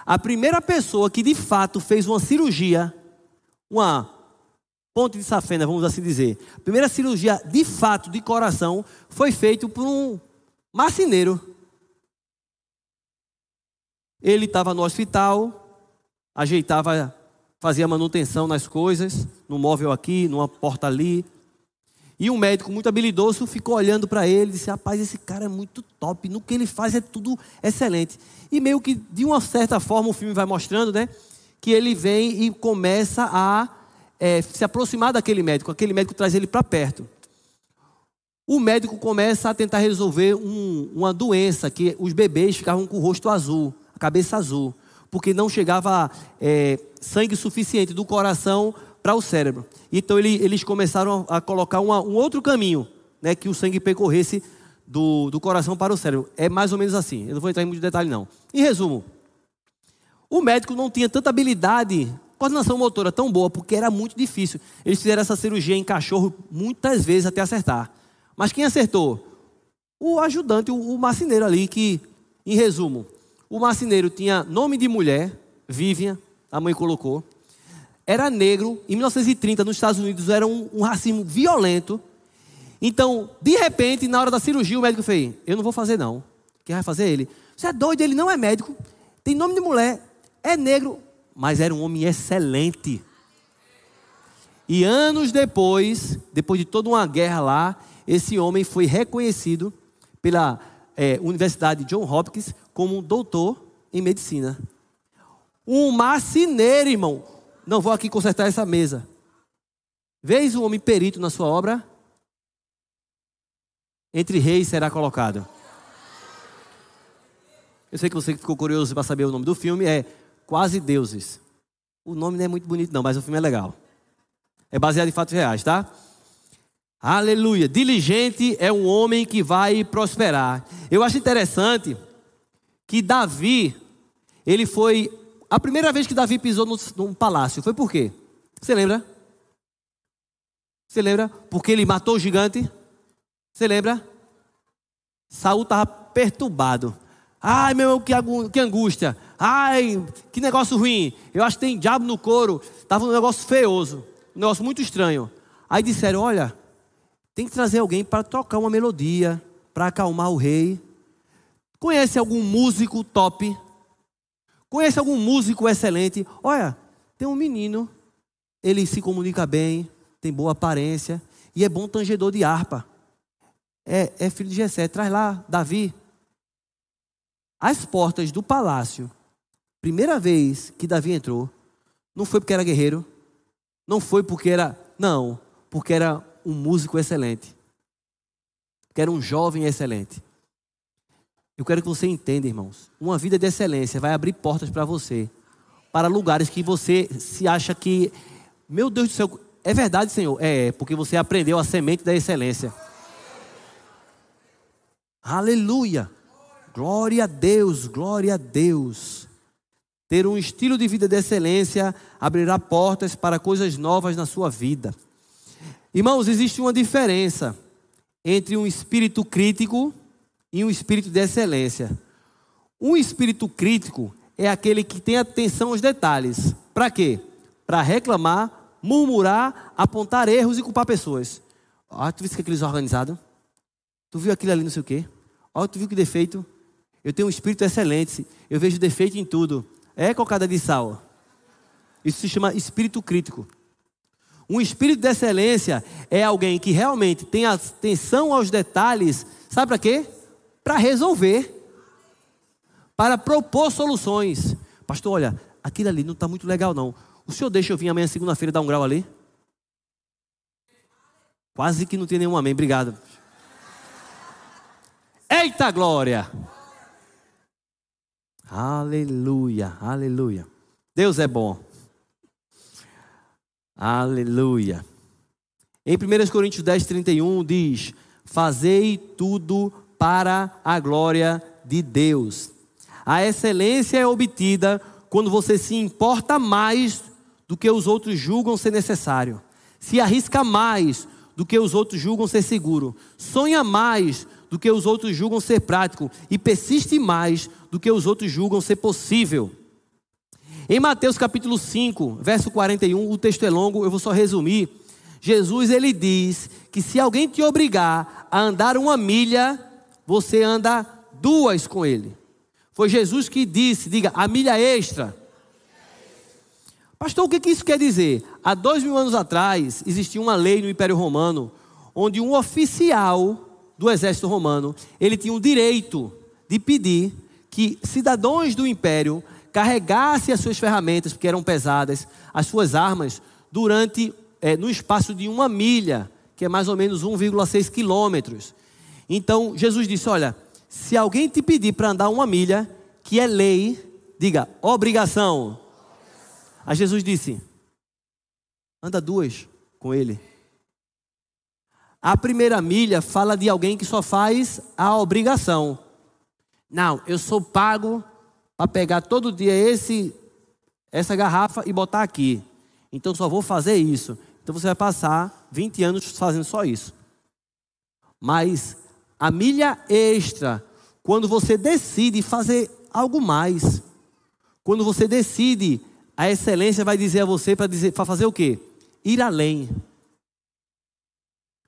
A primeira pessoa que de fato fez uma cirurgia, uma ponte de safena, vamos assim dizer, a primeira cirurgia de fato de coração foi feita por um marceneiro. Ele estava no hospital, ajeitava, fazia manutenção nas coisas, no móvel aqui, numa porta ali, e um médico muito habilidoso ficou olhando para ele e disse: Rapaz, esse cara é muito top, no que ele faz é tudo excelente. E meio que, de uma certa forma, o filme vai mostrando, né? Que ele vem e começa a é, se aproximar daquele médico. Aquele médico traz ele para perto. O médico começa a tentar resolver um, uma doença que os bebês ficavam com o rosto azul, a cabeça azul, porque não chegava é, sangue suficiente do coração para o cérebro. Então ele, eles começaram a, a colocar uma, um outro caminho, né, que o sangue percorresse do, do coração para o cérebro. É mais ou menos assim. Eu não vou entrar em muito detalhe não. Em resumo, o médico não tinha tanta habilidade, coordenação motora tão boa, porque era muito difícil. Eles fizeram essa cirurgia em cachorro muitas vezes até acertar. Mas quem acertou? O ajudante, o, o marceneiro ali, que, em resumo, o marceneiro tinha nome de mulher, Vivian, a mãe colocou era negro, em 1930 nos Estados Unidos era um, um racismo violento. Então, de repente, na hora da cirurgia, o médico fez: Eu não vou fazer, não. Quem vai fazer é ele? Você é doido, ele não é médico, tem nome de mulher, é negro, mas era um homem excelente. E anos depois, depois de toda uma guerra lá, esse homem foi reconhecido pela é, Universidade John Hopkins como um doutor em medicina. Um marceneiro, irmão. Não vou aqui consertar essa mesa. Vês o homem perito na sua obra? Entre reis será colocado. Eu sei que você ficou curioso para saber o nome do filme, é Quase Deuses. O nome não é muito bonito, não, mas o filme é legal. É baseado em fatos reais, tá? Aleluia. Diligente é um homem que vai prosperar. Eu acho interessante que Davi, ele foi. A primeira vez que Davi pisou no, num palácio, foi por quê? Você lembra? Você lembra? Porque ele matou o gigante? Você lembra? Saul estava perturbado. Ai, meu, que, que angústia. Ai, que negócio ruim. Eu acho que tem diabo no couro. Estava um negócio feioso. Um negócio muito estranho. Aí disseram: Olha, tem que trazer alguém para tocar uma melodia, para acalmar o rei. Conhece algum músico top? Conhece algum músico excelente? Olha, tem um menino, ele se comunica bem, tem boa aparência e é bom tangedor de harpa. É, é filho de Jessé, traz lá, Davi. As portas do palácio, primeira vez que Davi entrou, não foi porque era guerreiro, não foi porque era, não, porque era um músico excelente, que era um jovem excelente. Eu quero que você entenda, irmãos, uma vida de excelência vai abrir portas para você, para lugares que você se acha que, meu Deus do céu, é verdade, Senhor? É, porque você aprendeu a semente da excelência. Aleluia! Glória a Deus, glória a Deus. Ter um estilo de vida de excelência abrirá portas para coisas novas na sua vida. Irmãos, existe uma diferença entre um espírito crítico e um espírito de excelência. Um espírito crítico é aquele que tem atenção aos detalhes. Para quê? Para reclamar, murmurar, apontar erros e culpar pessoas. Ah, tu viu aqueles organizados? Tu viu aquilo ali, não sei o quê? Ó, tu viu que defeito? Eu tenho um espírito excelente. Eu vejo defeito em tudo. É cocada de sal. Isso se chama espírito crítico. Um espírito de excelência é alguém que realmente tem atenção aos detalhes. Sabe para quê? Para resolver. Para propor soluções. Pastor, olha, aquilo ali não está muito legal, não. O senhor deixa eu vir amanhã, segunda-feira, dar um grau ali? Quase que não tem nenhum amém. Obrigado. Eita glória! Aleluia, aleluia. Deus é bom. Aleluia. Em 1 Coríntios 10, 31 diz: Fazei tudo para a glória de Deus. A excelência é obtida quando você se importa mais do que os outros julgam ser necessário, se arrisca mais do que os outros julgam ser seguro, sonha mais do que os outros julgam ser prático e persiste mais do que os outros julgam ser possível. Em Mateus capítulo 5, verso 41, o texto é longo, eu vou só resumir. Jesus ele diz que se alguém te obrigar a andar uma milha, você anda duas com ele. Foi Jesus que disse, diga, a milha extra. Pastor, o que isso quer dizer? Há dois mil anos atrás, existia uma lei no Império Romano, onde um oficial do exército romano, ele tinha o direito de pedir que cidadãos do império carregassem as suas ferramentas, porque eram pesadas, as suas armas, durante, é, no espaço de uma milha, que é mais ou menos 1,6 quilômetros. Então, Jesus disse: Olha, se alguém te pedir para andar uma milha, que é lei, diga obrigação. Aí Jesus disse: Anda duas com ele. A primeira milha fala de alguém que só faz a obrigação. Não, eu sou pago para pegar todo dia esse essa garrafa e botar aqui. Então só vou fazer isso. Então você vai passar 20 anos fazendo só isso. Mas a milha extra, quando você decide fazer algo mais, quando você decide, a excelência vai dizer a você para fazer o quê? Ir além.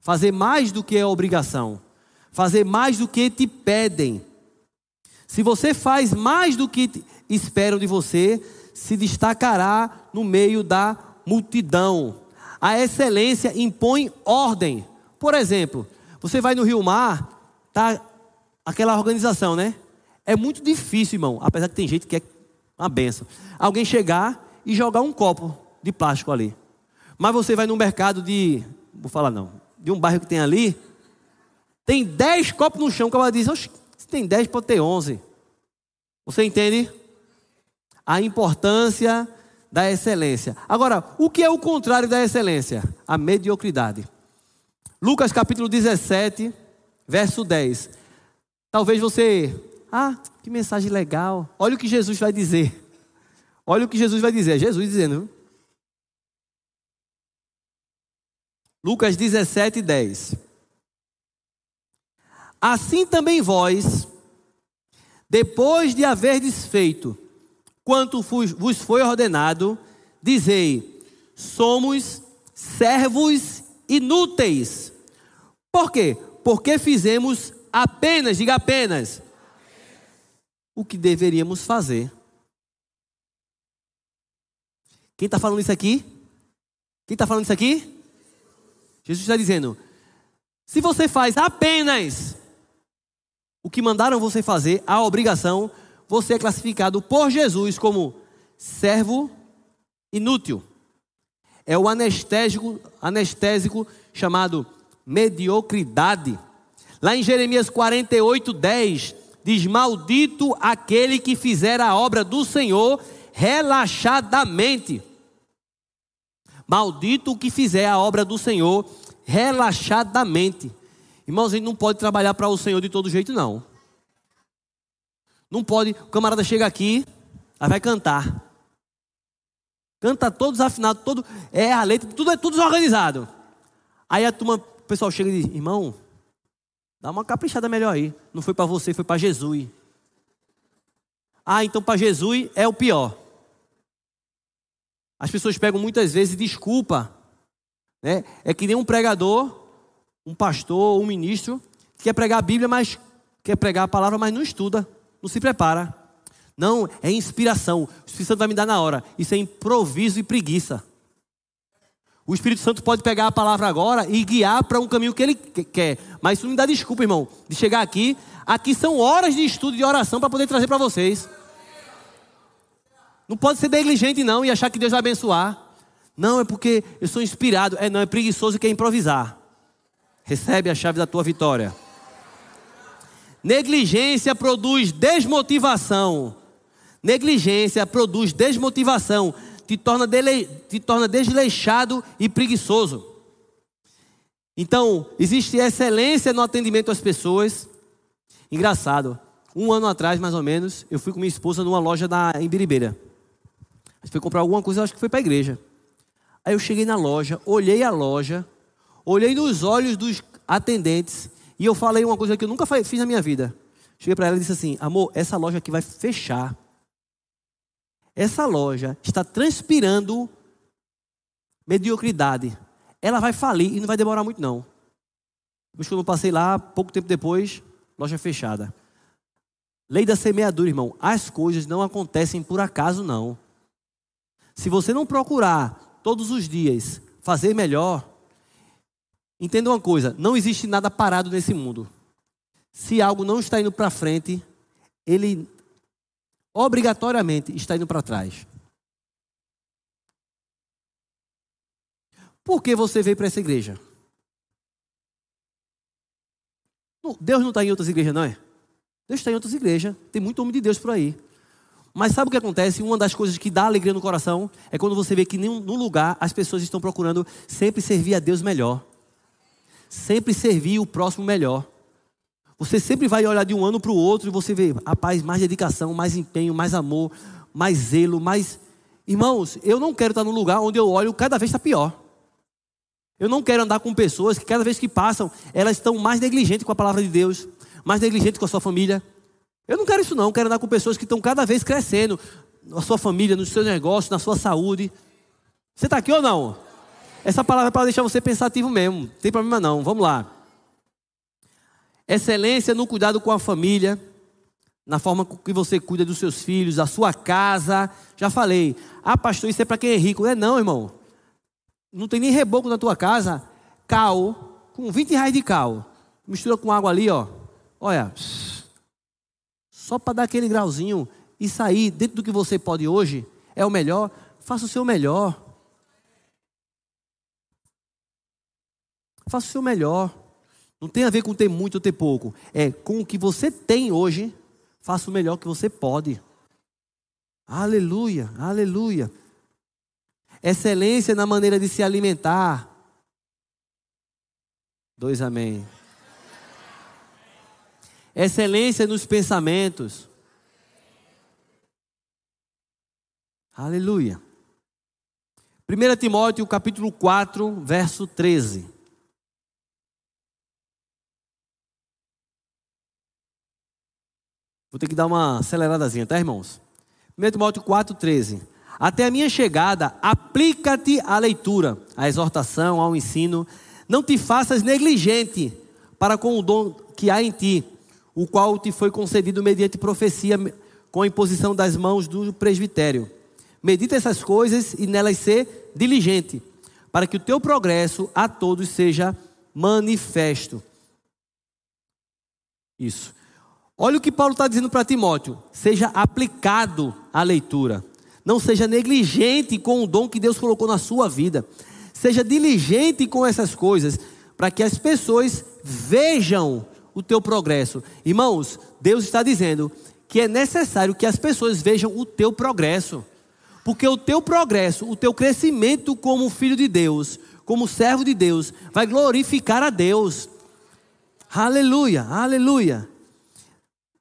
Fazer mais do que é obrigação. Fazer mais do que te pedem. Se você faz mais do que esperam de você, se destacará no meio da multidão. A excelência impõe ordem. Por exemplo, você vai no Rio Mar, tá aquela organização, né? É muito difícil, irmão, apesar que tem gente que é uma benção. Alguém chegar e jogar um copo de plástico ali. Mas você vai no mercado de, vou falar não, de um bairro que tem ali, tem 10 copos no chão, que ela diz, se tem 10, pode ter 11. Você entende? A importância da excelência. Agora, o que é o contrário da excelência? A mediocridade. Lucas capítulo 17, verso 10. Talvez você, ah, que mensagem legal. Olha o que Jesus vai dizer. Olha o que Jesus vai dizer. Jesus dizendo. Lucas 17, 10. Assim também vós, depois de haver desfeito quanto vos foi ordenado, dizei: somos servos inúteis. Por quê? Porque fizemos apenas, diga apenas, o que deveríamos fazer. Quem está falando isso aqui? Quem está falando isso aqui? Jesus está dizendo: se você faz apenas o que mandaram você fazer, a obrigação, você é classificado por Jesus como servo inútil. É o anestésico, anestésico chamado mediocridade. Lá em Jeremias 48, 10, diz: Maldito aquele que fizer a obra do Senhor relaxadamente. Maldito o que fizer a obra do Senhor relaxadamente. Irmãos, a gente não pode trabalhar para o Senhor de todo jeito, não. Não pode, o camarada chega aqui, aí vai cantar. Canta todos afinados, todo, é a letra, tudo é tudo desorganizado. Aí a turma, pessoal chega e diz: irmão, dá uma caprichada melhor aí. Não foi para você, foi para Jesus. Ah, então para Jesus é o pior. As pessoas pegam muitas vezes desculpa. Né? É que nem um pregador, um pastor, um ministro, que quer pregar a Bíblia, mas quer pregar a palavra, mas não estuda, não se prepara. Não, é inspiração. O Espírito Santo vai me dar na hora. Isso é improviso e preguiça. O Espírito Santo pode pegar a palavra agora e guiar para um caminho que ele quer. Mas isso não me dá desculpa, irmão, de chegar aqui. Aqui são horas de estudo e de oração para poder trazer para vocês. Não pode ser negligente, não, e achar que Deus vai abençoar. Não, é porque eu sou inspirado. É, não, é preguiçoso e quer improvisar. Recebe a chave da tua vitória. Negligência produz desmotivação. Negligência produz desmotivação te torna, dele, te torna desleixado e preguiçoso. Então, existe excelência no atendimento às pessoas. Engraçado, um ano atrás, mais ou menos, eu fui com minha esposa numa loja da, em Biribeira. A gente foi comprar alguma coisa, acho que foi para a igreja. Aí eu cheguei na loja, olhei a loja, olhei nos olhos dos atendentes e eu falei uma coisa que eu nunca fiz na minha vida. Cheguei para ela e disse assim: Amor, essa loja aqui vai fechar essa loja está transpirando mediocridade. Ela vai falir e não vai demorar muito não. Depois quando eu passei lá, pouco tempo depois, loja fechada. Lei da semeadura, irmão. As coisas não acontecem por acaso, não. Se você não procurar todos os dias fazer melhor, entenda uma coisa: não existe nada parado nesse mundo. Se algo não está indo para frente, ele obrigatoriamente está indo para trás. Por que você veio para essa igreja? Deus não está em outras igrejas, não é? Deus está em outras igrejas. Tem muito homem de Deus por aí. Mas sabe o que acontece? Uma das coisas que dá alegria no coração é quando você vê que no lugar as pessoas estão procurando sempre servir a Deus melhor. Sempre servir o próximo melhor. Você sempre vai olhar de um ano para o outro e você vê, rapaz, mais dedicação, mais empenho, mais amor, mais zelo, mais. Irmãos, eu não quero estar num lugar onde eu olho cada vez está pior. Eu não quero andar com pessoas que cada vez que passam, elas estão mais negligentes com a palavra de Deus, mais negligentes com a sua família. Eu não quero isso não, eu quero andar com pessoas que estão cada vez crescendo na sua família, nos seus negócios, na sua saúde. Você está aqui ou não? Essa palavra é para deixar você pensativo mesmo, não tem problema não. Vamos lá. Excelência no cuidado com a família, na forma que você cuida dos seus filhos, da sua casa. Já falei, ah, pastor, isso é para quem é rico. Não é não, irmão. não tem nem reboco na tua casa, cal, com 20 reais de cal. Mistura com água ali, ó. Olha, só para dar aquele grauzinho e sair dentro do que você pode hoje, é o melhor. Faça o seu melhor. Faça o seu melhor. Não tem a ver com ter muito ou ter pouco. É com o que você tem hoje, faça o melhor que você pode. Aleluia, aleluia. Excelência na maneira de se alimentar. Dois amém. Excelência nos pensamentos. Aleluia. 1 Timóteo capítulo 4, verso 13. Vou ter que dar uma aceleradazinha, tá, irmãos? 1 Timóteo 4,13. Até a minha chegada, aplica-te à leitura, à exortação, ao ensino. Não te faças negligente para com o dom que há em ti, o qual te foi concedido mediante profecia, com a imposição das mãos do presbitério. Medita essas coisas e nelas ser diligente, para que o teu progresso a todos seja manifesto. Isso. Olha o que Paulo está dizendo para Timóteo: seja aplicado à leitura. Não seja negligente com o dom que Deus colocou na sua vida. Seja diligente com essas coisas, para que as pessoas vejam o teu progresso. Irmãos, Deus está dizendo que é necessário que as pessoas vejam o teu progresso. Porque o teu progresso, o teu crescimento como filho de Deus, como servo de Deus, vai glorificar a Deus. Aleluia, aleluia.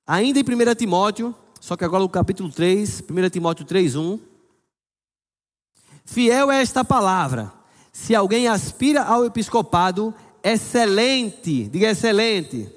Ainda em 1 Timóteo, só que agora no capítulo 3, 1 Timóteo 3, 1. Fiel é esta palavra. Se alguém aspira ao episcopado, excelente, diga excelente.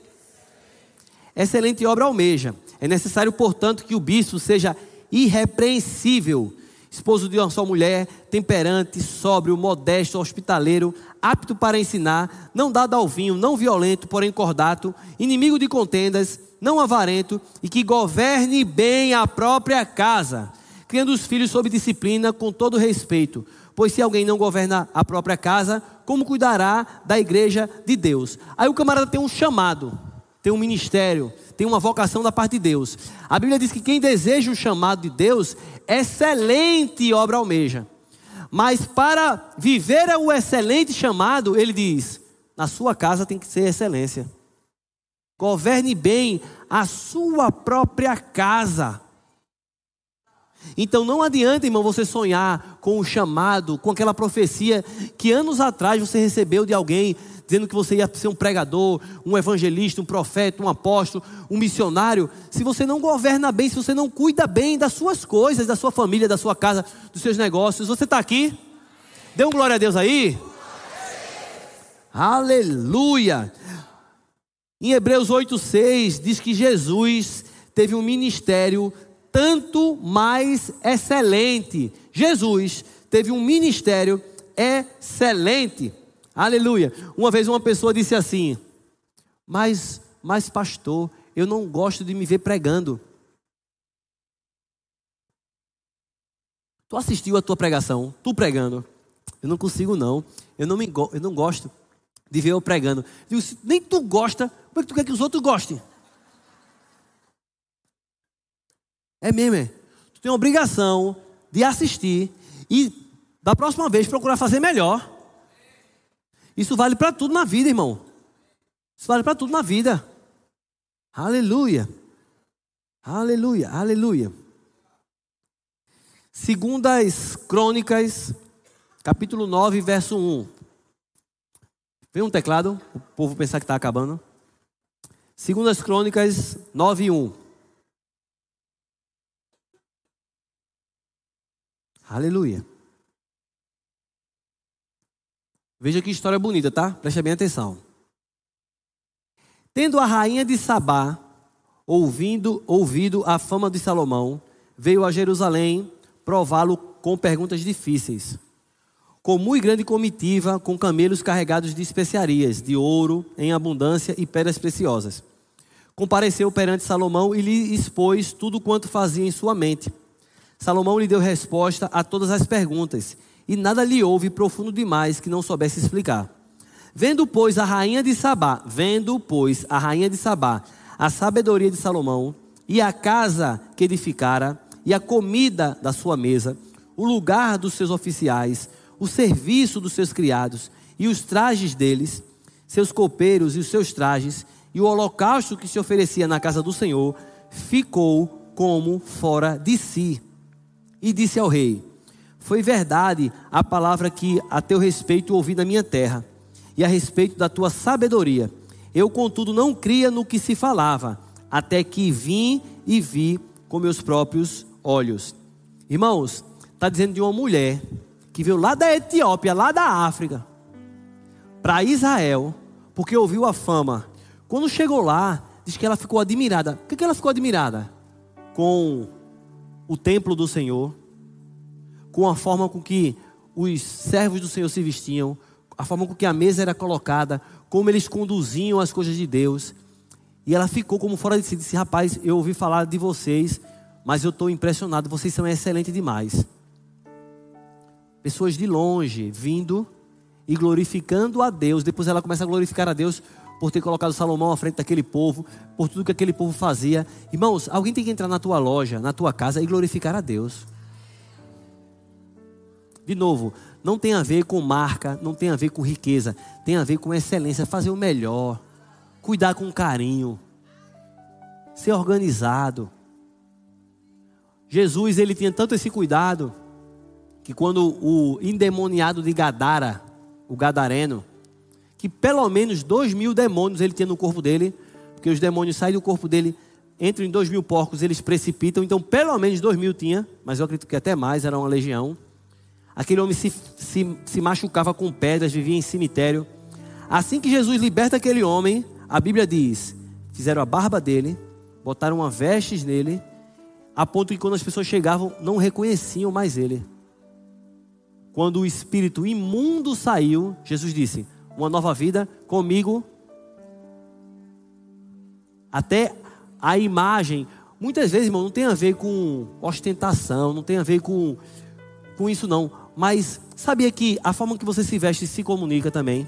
Excelente obra almeja. É necessário, portanto, que o bispo seja irrepreensível, esposo de uma só mulher, temperante, sóbrio, modesto, hospitaleiro, apto para ensinar, não dado ao vinho, não violento, porém cordato, inimigo de contendas, não avarento e que governe bem a própria casa, criando os filhos sob disciplina com todo respeito. Pois se alguém não governa a própria casa, como cuidará da igreja de Deus? Aí o camarada tem um chamado, tem um ministério, tem uma vocação da parte de Deus. A Bíblia diz que quem deseja o chamado de Deus, excelente obra almeja. Mas para viver o excelente chamado, ele diz: na sua casa tem que ser excelência. Governe bem a sua própria casa. Então não adianta, irmão, você sonhar com o chamado, com aquela profecia que anos atrás você recebeu de alguém dizendo que você ia ser um pregador, um evangelista, um profeta, um apóstolo, um missionário, se você não governa bem, se você não cuida bem das suas coisas, da sua família, da sua casa, dos seus negócios, você está aqui? Dê um glória a Deus aí. Aleluia! Em Hebreus 8,6 diz que Jesus teve um ministério tanto mais excelente. Jesus teve um ministério excelente. Aleluia. Uma vez uma pessoa disse assim: Mas, mas pastor, eu não gosto de me ver pregando. Tu assistiu a tua pregação, tu pregando? Eu não consigo não. Eu não me eu não gosto de ver eu pregando. Digo, nem tu gosta, como é que tu quer que os outros gostem? É mesmo, é? Tu tem a obrigação de assistir e da próxima vez procurar fazer melhor. Isso vale para tudo na vida, irmão. Isso vale para tudo na vida. Aleluia. Aleluia, aleluia. Segundas Crônicas, capítulo 9, verso 1. Vem um teclado, o povo pensar que está acabando. Segundas Crônicas 9, 1. Aleluia. Veja que história bonita, tá? Preste bem atenção. Tendo a rainha de Sabá ouvindo, ouvido a fama de Salomão, veio a Jerusalém prová-lo com perguntas difíceis. Com muito grande comitiva, com camelos carregados de especiarias, de ouro em abundância e pedras preciosas. Compareceu perante Salomão e lhe expôs tudo quanto fazia em sua mente. Salomão lhe deu resposta a todas as perguntas e nada lhe houve profundo demais que não soubesse explicar. Vendo, pois, a rainha de Sabá, vendo, pois, a rainha de Sabá, a sabedoria de Salomão, e a casa que edificara, e a comida da sua mesa, o lugar dos seus oficiais, o serviço dos seus criados, e os trajes deles, seus copeiros e os seus trajes, e o holocausto que se oferecia na casa do Senhor, ficou como fora de si. E disse ao rei: foi verdade a palavra que a teu respeito ouvi na minha terra, e a respeito da tua sabedoria. Eu, contudo, não cria no que se falava, até que vim e vi com meus próprios olhos. Irmãos, está dizendo de uma mulher que veio lá da Etiópia, lá da África, para Israel, porque ouviu a fama. Quando chegou lá, diz que ela ficou admirada. Por que ela ficou admirada? Com o templo do Senhor, com a forma com que os servos do Senhor se vestiam, a forma com que a mesa era colocada, como eles conduziam as coisas de Deus. E ela ficou como fora de si, disse: Rapaz, eu ouvi falar de vocês, mas eu estou impressionado, vocês são excelentes demais. Pessoas de longe vindo e glorificando a Deus. Depois ela começa a glorificar a Deus por ter colocado Salomão à frente daquele povo, por tudo que aquele povo fazia. Irmãos, alguém tem que entrar na tua loja, na tua casa e glorificar a Deus. De novo, não tem a ver com marca, não tem a ver com riqueza, tem a ver com excelência, fazer o melhor, cuidar com carinho, ser organizado. Jesus, ele tinha tanto esse cuidado, que quando o endemoniado de Gadara, o gadareno, que pelo menos dois mil demônios ele tinha no corpo dele, porque os demônios saem do corpo dele, entram em dois mil porcos, eles precipitam, então pelo menos dois mil tinha, mas eu acredito que até mais, era uma legião. Aquele homem se, se, se machucava com pedras, vivia em cemitério. Assim que Jesus liberta aquele homem, a Bíblia diz: fizeram a barba dele, botaram uma vestes nele, a ponto que quando as pessoas chegavam, não reconheciam mais ele. Quando o espírito imundo saiu, Jesus disse: Uma nova vida comigo. Até a imagem, muitas vezes, irmão, não tem a ver com ostentação, não tem a ver com, com isso, não. Mas sabia que a forma que você se veste se comunica também?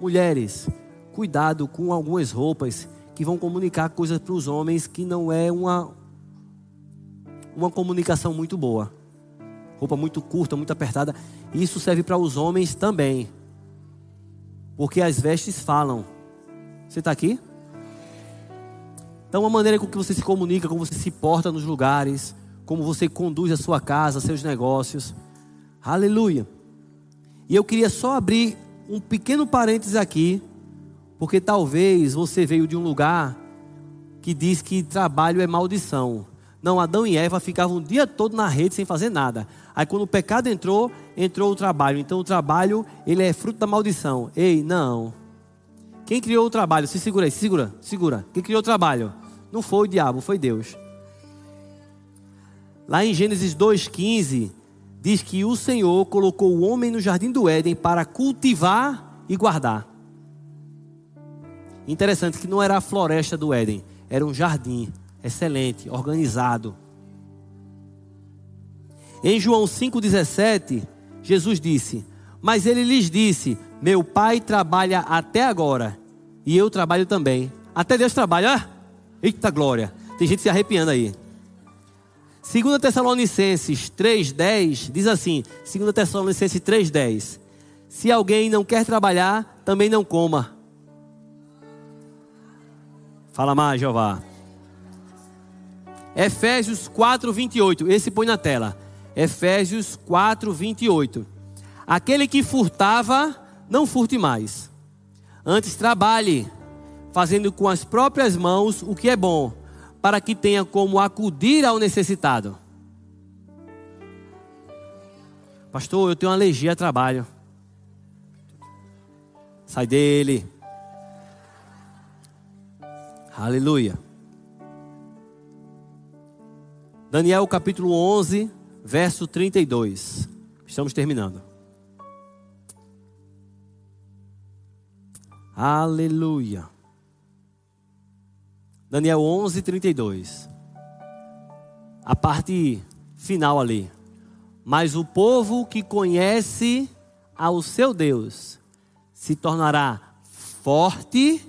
Mulheres, cuidado com algumas roupas que vão comunicar coisas para os homens que não é uma, uma comunicação muito boa. Roupa muito curta, muito apertada. Isso serve para os homens também. Porque as vestes falam. Você está aqui? Então, a maneira com que você se comunica, como você se porta nos lugares, como você conduz a sua casa, seus negócios. Aleluia. E eu queria só abrir um pequeno parênteses aqui, porque talvez você veio de um lugar que diz que trabalho é maldição. Não, Adão e Eva ficavam o dia todo na rede sem fazer nada. Aí quando o pecado entrou, entrou o trabalho. Então o trabalho, ele é fruto da maldição. Ei, não. Quem criou o trabalho? Se segura aí, segura, segura. Quem criou o trabalho? Não foi o diabo, foi Deus. Lá em Gênesis 2,15, diz que o Senhor colocou o homem no jardim do Éden para cultivar e guardar. Interessante que não era a floresta do Éden, era um jardim excelente, organizado. Em João 5,17, Jesus disse: Mas ele lhes disse: Meu pai trabalha até agora, e eu trabalho também. Até Deus trabalha. Eita glória! Tem gente se arrepiando aí. 2 Tessalonicenses 3,10 diz assim: 2 Tessalonicenses 3,10: Se alguém não quer trabalhar, também não coma. Fala mais, Jeová. Efésios 4:28. Esse põe na tela. Efésios 4:28. Aquele que furtava, não furte mais. Antes trabalhe, fazendo com as próprias mãos o que é bom para que tenha como acudir ao necessitado. Pastor, eu tenho uma alergia a trabalho. Sai dele. Aleluia. Daniel capítulo 11, verso 32. Estamos terminando. Aleluia. Daniel 11, 32. A parte final ali. Mas o povo que conhece ao seu Deus se tornará forte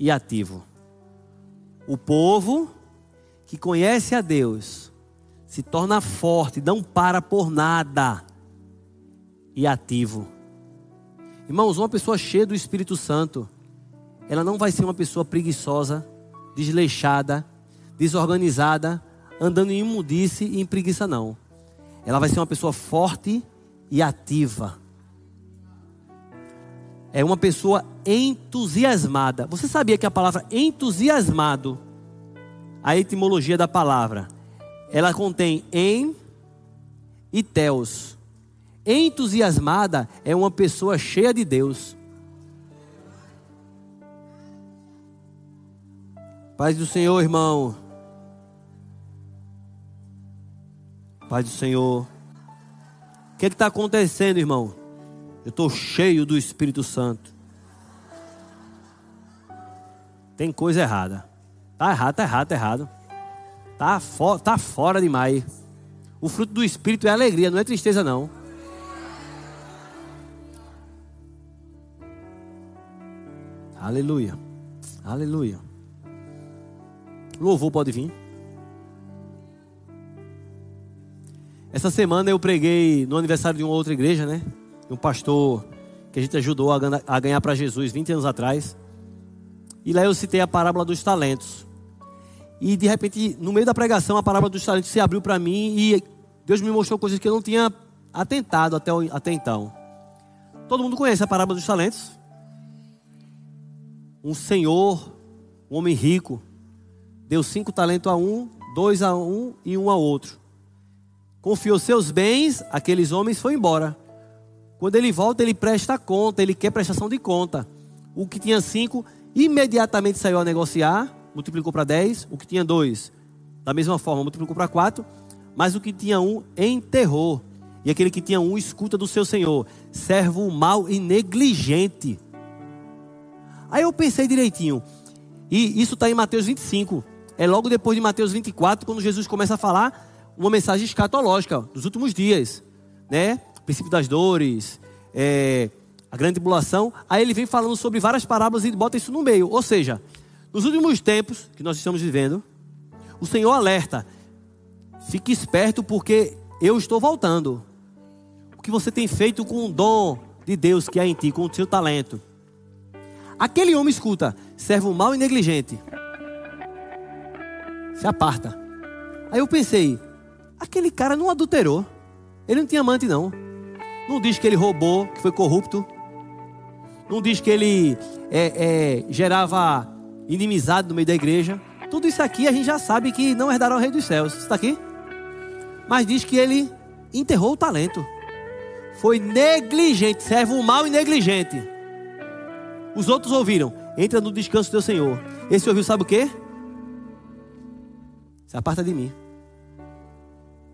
e ativo. O povo que conhece a Deus se torna forte, não para por nada e ativo. Irmãos, uma pessoa cheia do Espírito Santo, ela não vai ser uma pessoa preguiçosa, desleixada, desorganizada, andando em imundice e em preguiça, não. Ela vai ser uma pessoa forte e ativa. É uma pessoa entusiasmada. Você sabia que a palavra entusiasmado, a etimologia da palavra, ela contém em e teos. Entusiasmada é uma pessoa cheia de Deus. Paz do Senhor, irmão. Paz do Senhor. O que é está acontecendo, irmão? Eu estou cheio do Espírito Santo. Tem coisa errada. Tá errado, tá errado, tá errado. Tá, fo tá fora demais. O fruto do Espírito é alegria, não é tristeza, não. Aleluia. Aleluia. Louvor pode vir. Essa semana eu preguei no aniversário de uma outra igreja, né? De um pastor que a gente ajudou a ganhar para Jesus 20 anos atrás. E lá eu citei a parábola dos talentos. E de repente, no meio da pregação, a parábola dos talentos se abriu para mim e Deus me mostrou coisas que eu não tinha atentado até, até então. Todo mundo conhece a parábola dos talentos? Um senhor, um homem rico, deu cinco talentos a um, dois a um e um a outro. Confiou seus bens, aqueles homens foi embora. Quando ele volta, ele presta conta, ele quer prestação de conta. O que tinha cinco, imediatamente saiu a negociar multiplicou para 10, o que tinha dois, da mesma forma, multiplicou para 4, mas o que tinha um enterrou. E aquele que tinha um escuta do seu senhor, servo mau e negligente. Aí eu pensei direitinho, e isso está em Mateus 25, é logo depois de Mateus 24, quando Jesus começa a falar uma mensagem escatológica dos últimos dias, né? princípio das dores, é, a grande tribulação. Aí ele vem falando sobre várias parábolas e bota isso no meio. Ou seja, nos últimos tempos que nós estamos vivendo, o Senhor alerta: fique esperto porque eu estou voltando. O que você tem feito com o dom de Deus que há em ti, com o seu talento. Aquele homem escuta, servo mau e negligente. Se aparta. Aí eu pensei, aquele cara não adulterou. Ele não tinha amante, não. Não diz que ele roubou, que foi corrupto. Não diz que ele é, é, gerava inimizade no meio da igreja. Tudo isso aqui a gente já sabe que não herdará o rei dos céus. Está aqui? Mas diz que ele enterrou o talento. Foi negligente, servo mal e negligente. Os outros ouviram: entra no descanso do teu Senhor. Esse ouviu, sabe o que? Se aparta de mim.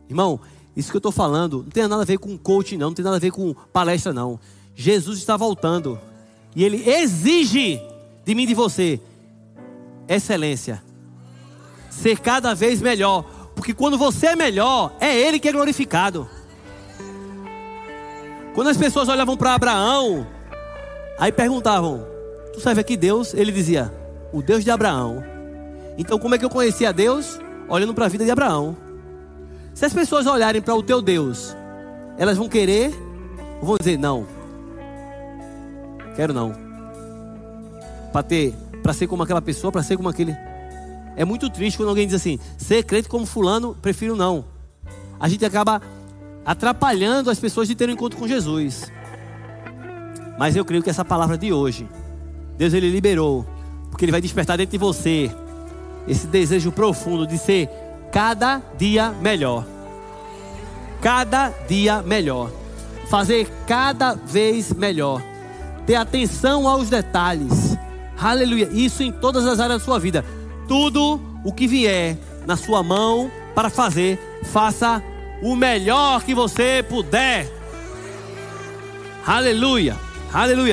Irmão, isso que eu estou falando não tem nada a ver com coaching, não, não tem nada a ver com palestra, não. Jesus está voltando. E ele exige de mim e de você excelência. Ser cada vez melhor. Porque quando você é melhor, é Ele que é glorificado. Quando as pessoas olhavam para Abraão, aí perguntavam: Tu serve aqui Deus? Ele dizia: O Deus de Abraão. Então, como é que eu conhecia Deus? Olhando para a vida de Abraão. Se as pessoas olharem para o teu Deus, elas vão querer ou vão dizer: Não, quero não. Para ter para ser como aquela pessoa, para ser como aquele. É muito triste quando alguém diz assim: ser crente como Fulano, prefiro não. A gente acaba atrapalhando as pessoas de ter um encontro com Jesus. Mas eu creio que essa palavra de hoje, Deus ele liberou, porque ele vai despertar dentro de você esse desejo profundo de ser cada dia melhor. Cada dia melhor. Fazer cada vez melhor. Ter atenção aos detalhes Aleluia. Isso em todas as áreas da sua vida. Tudo o que vier na sua mão para fazer, faça o melhor que você puder. Aleluia. Aleluia.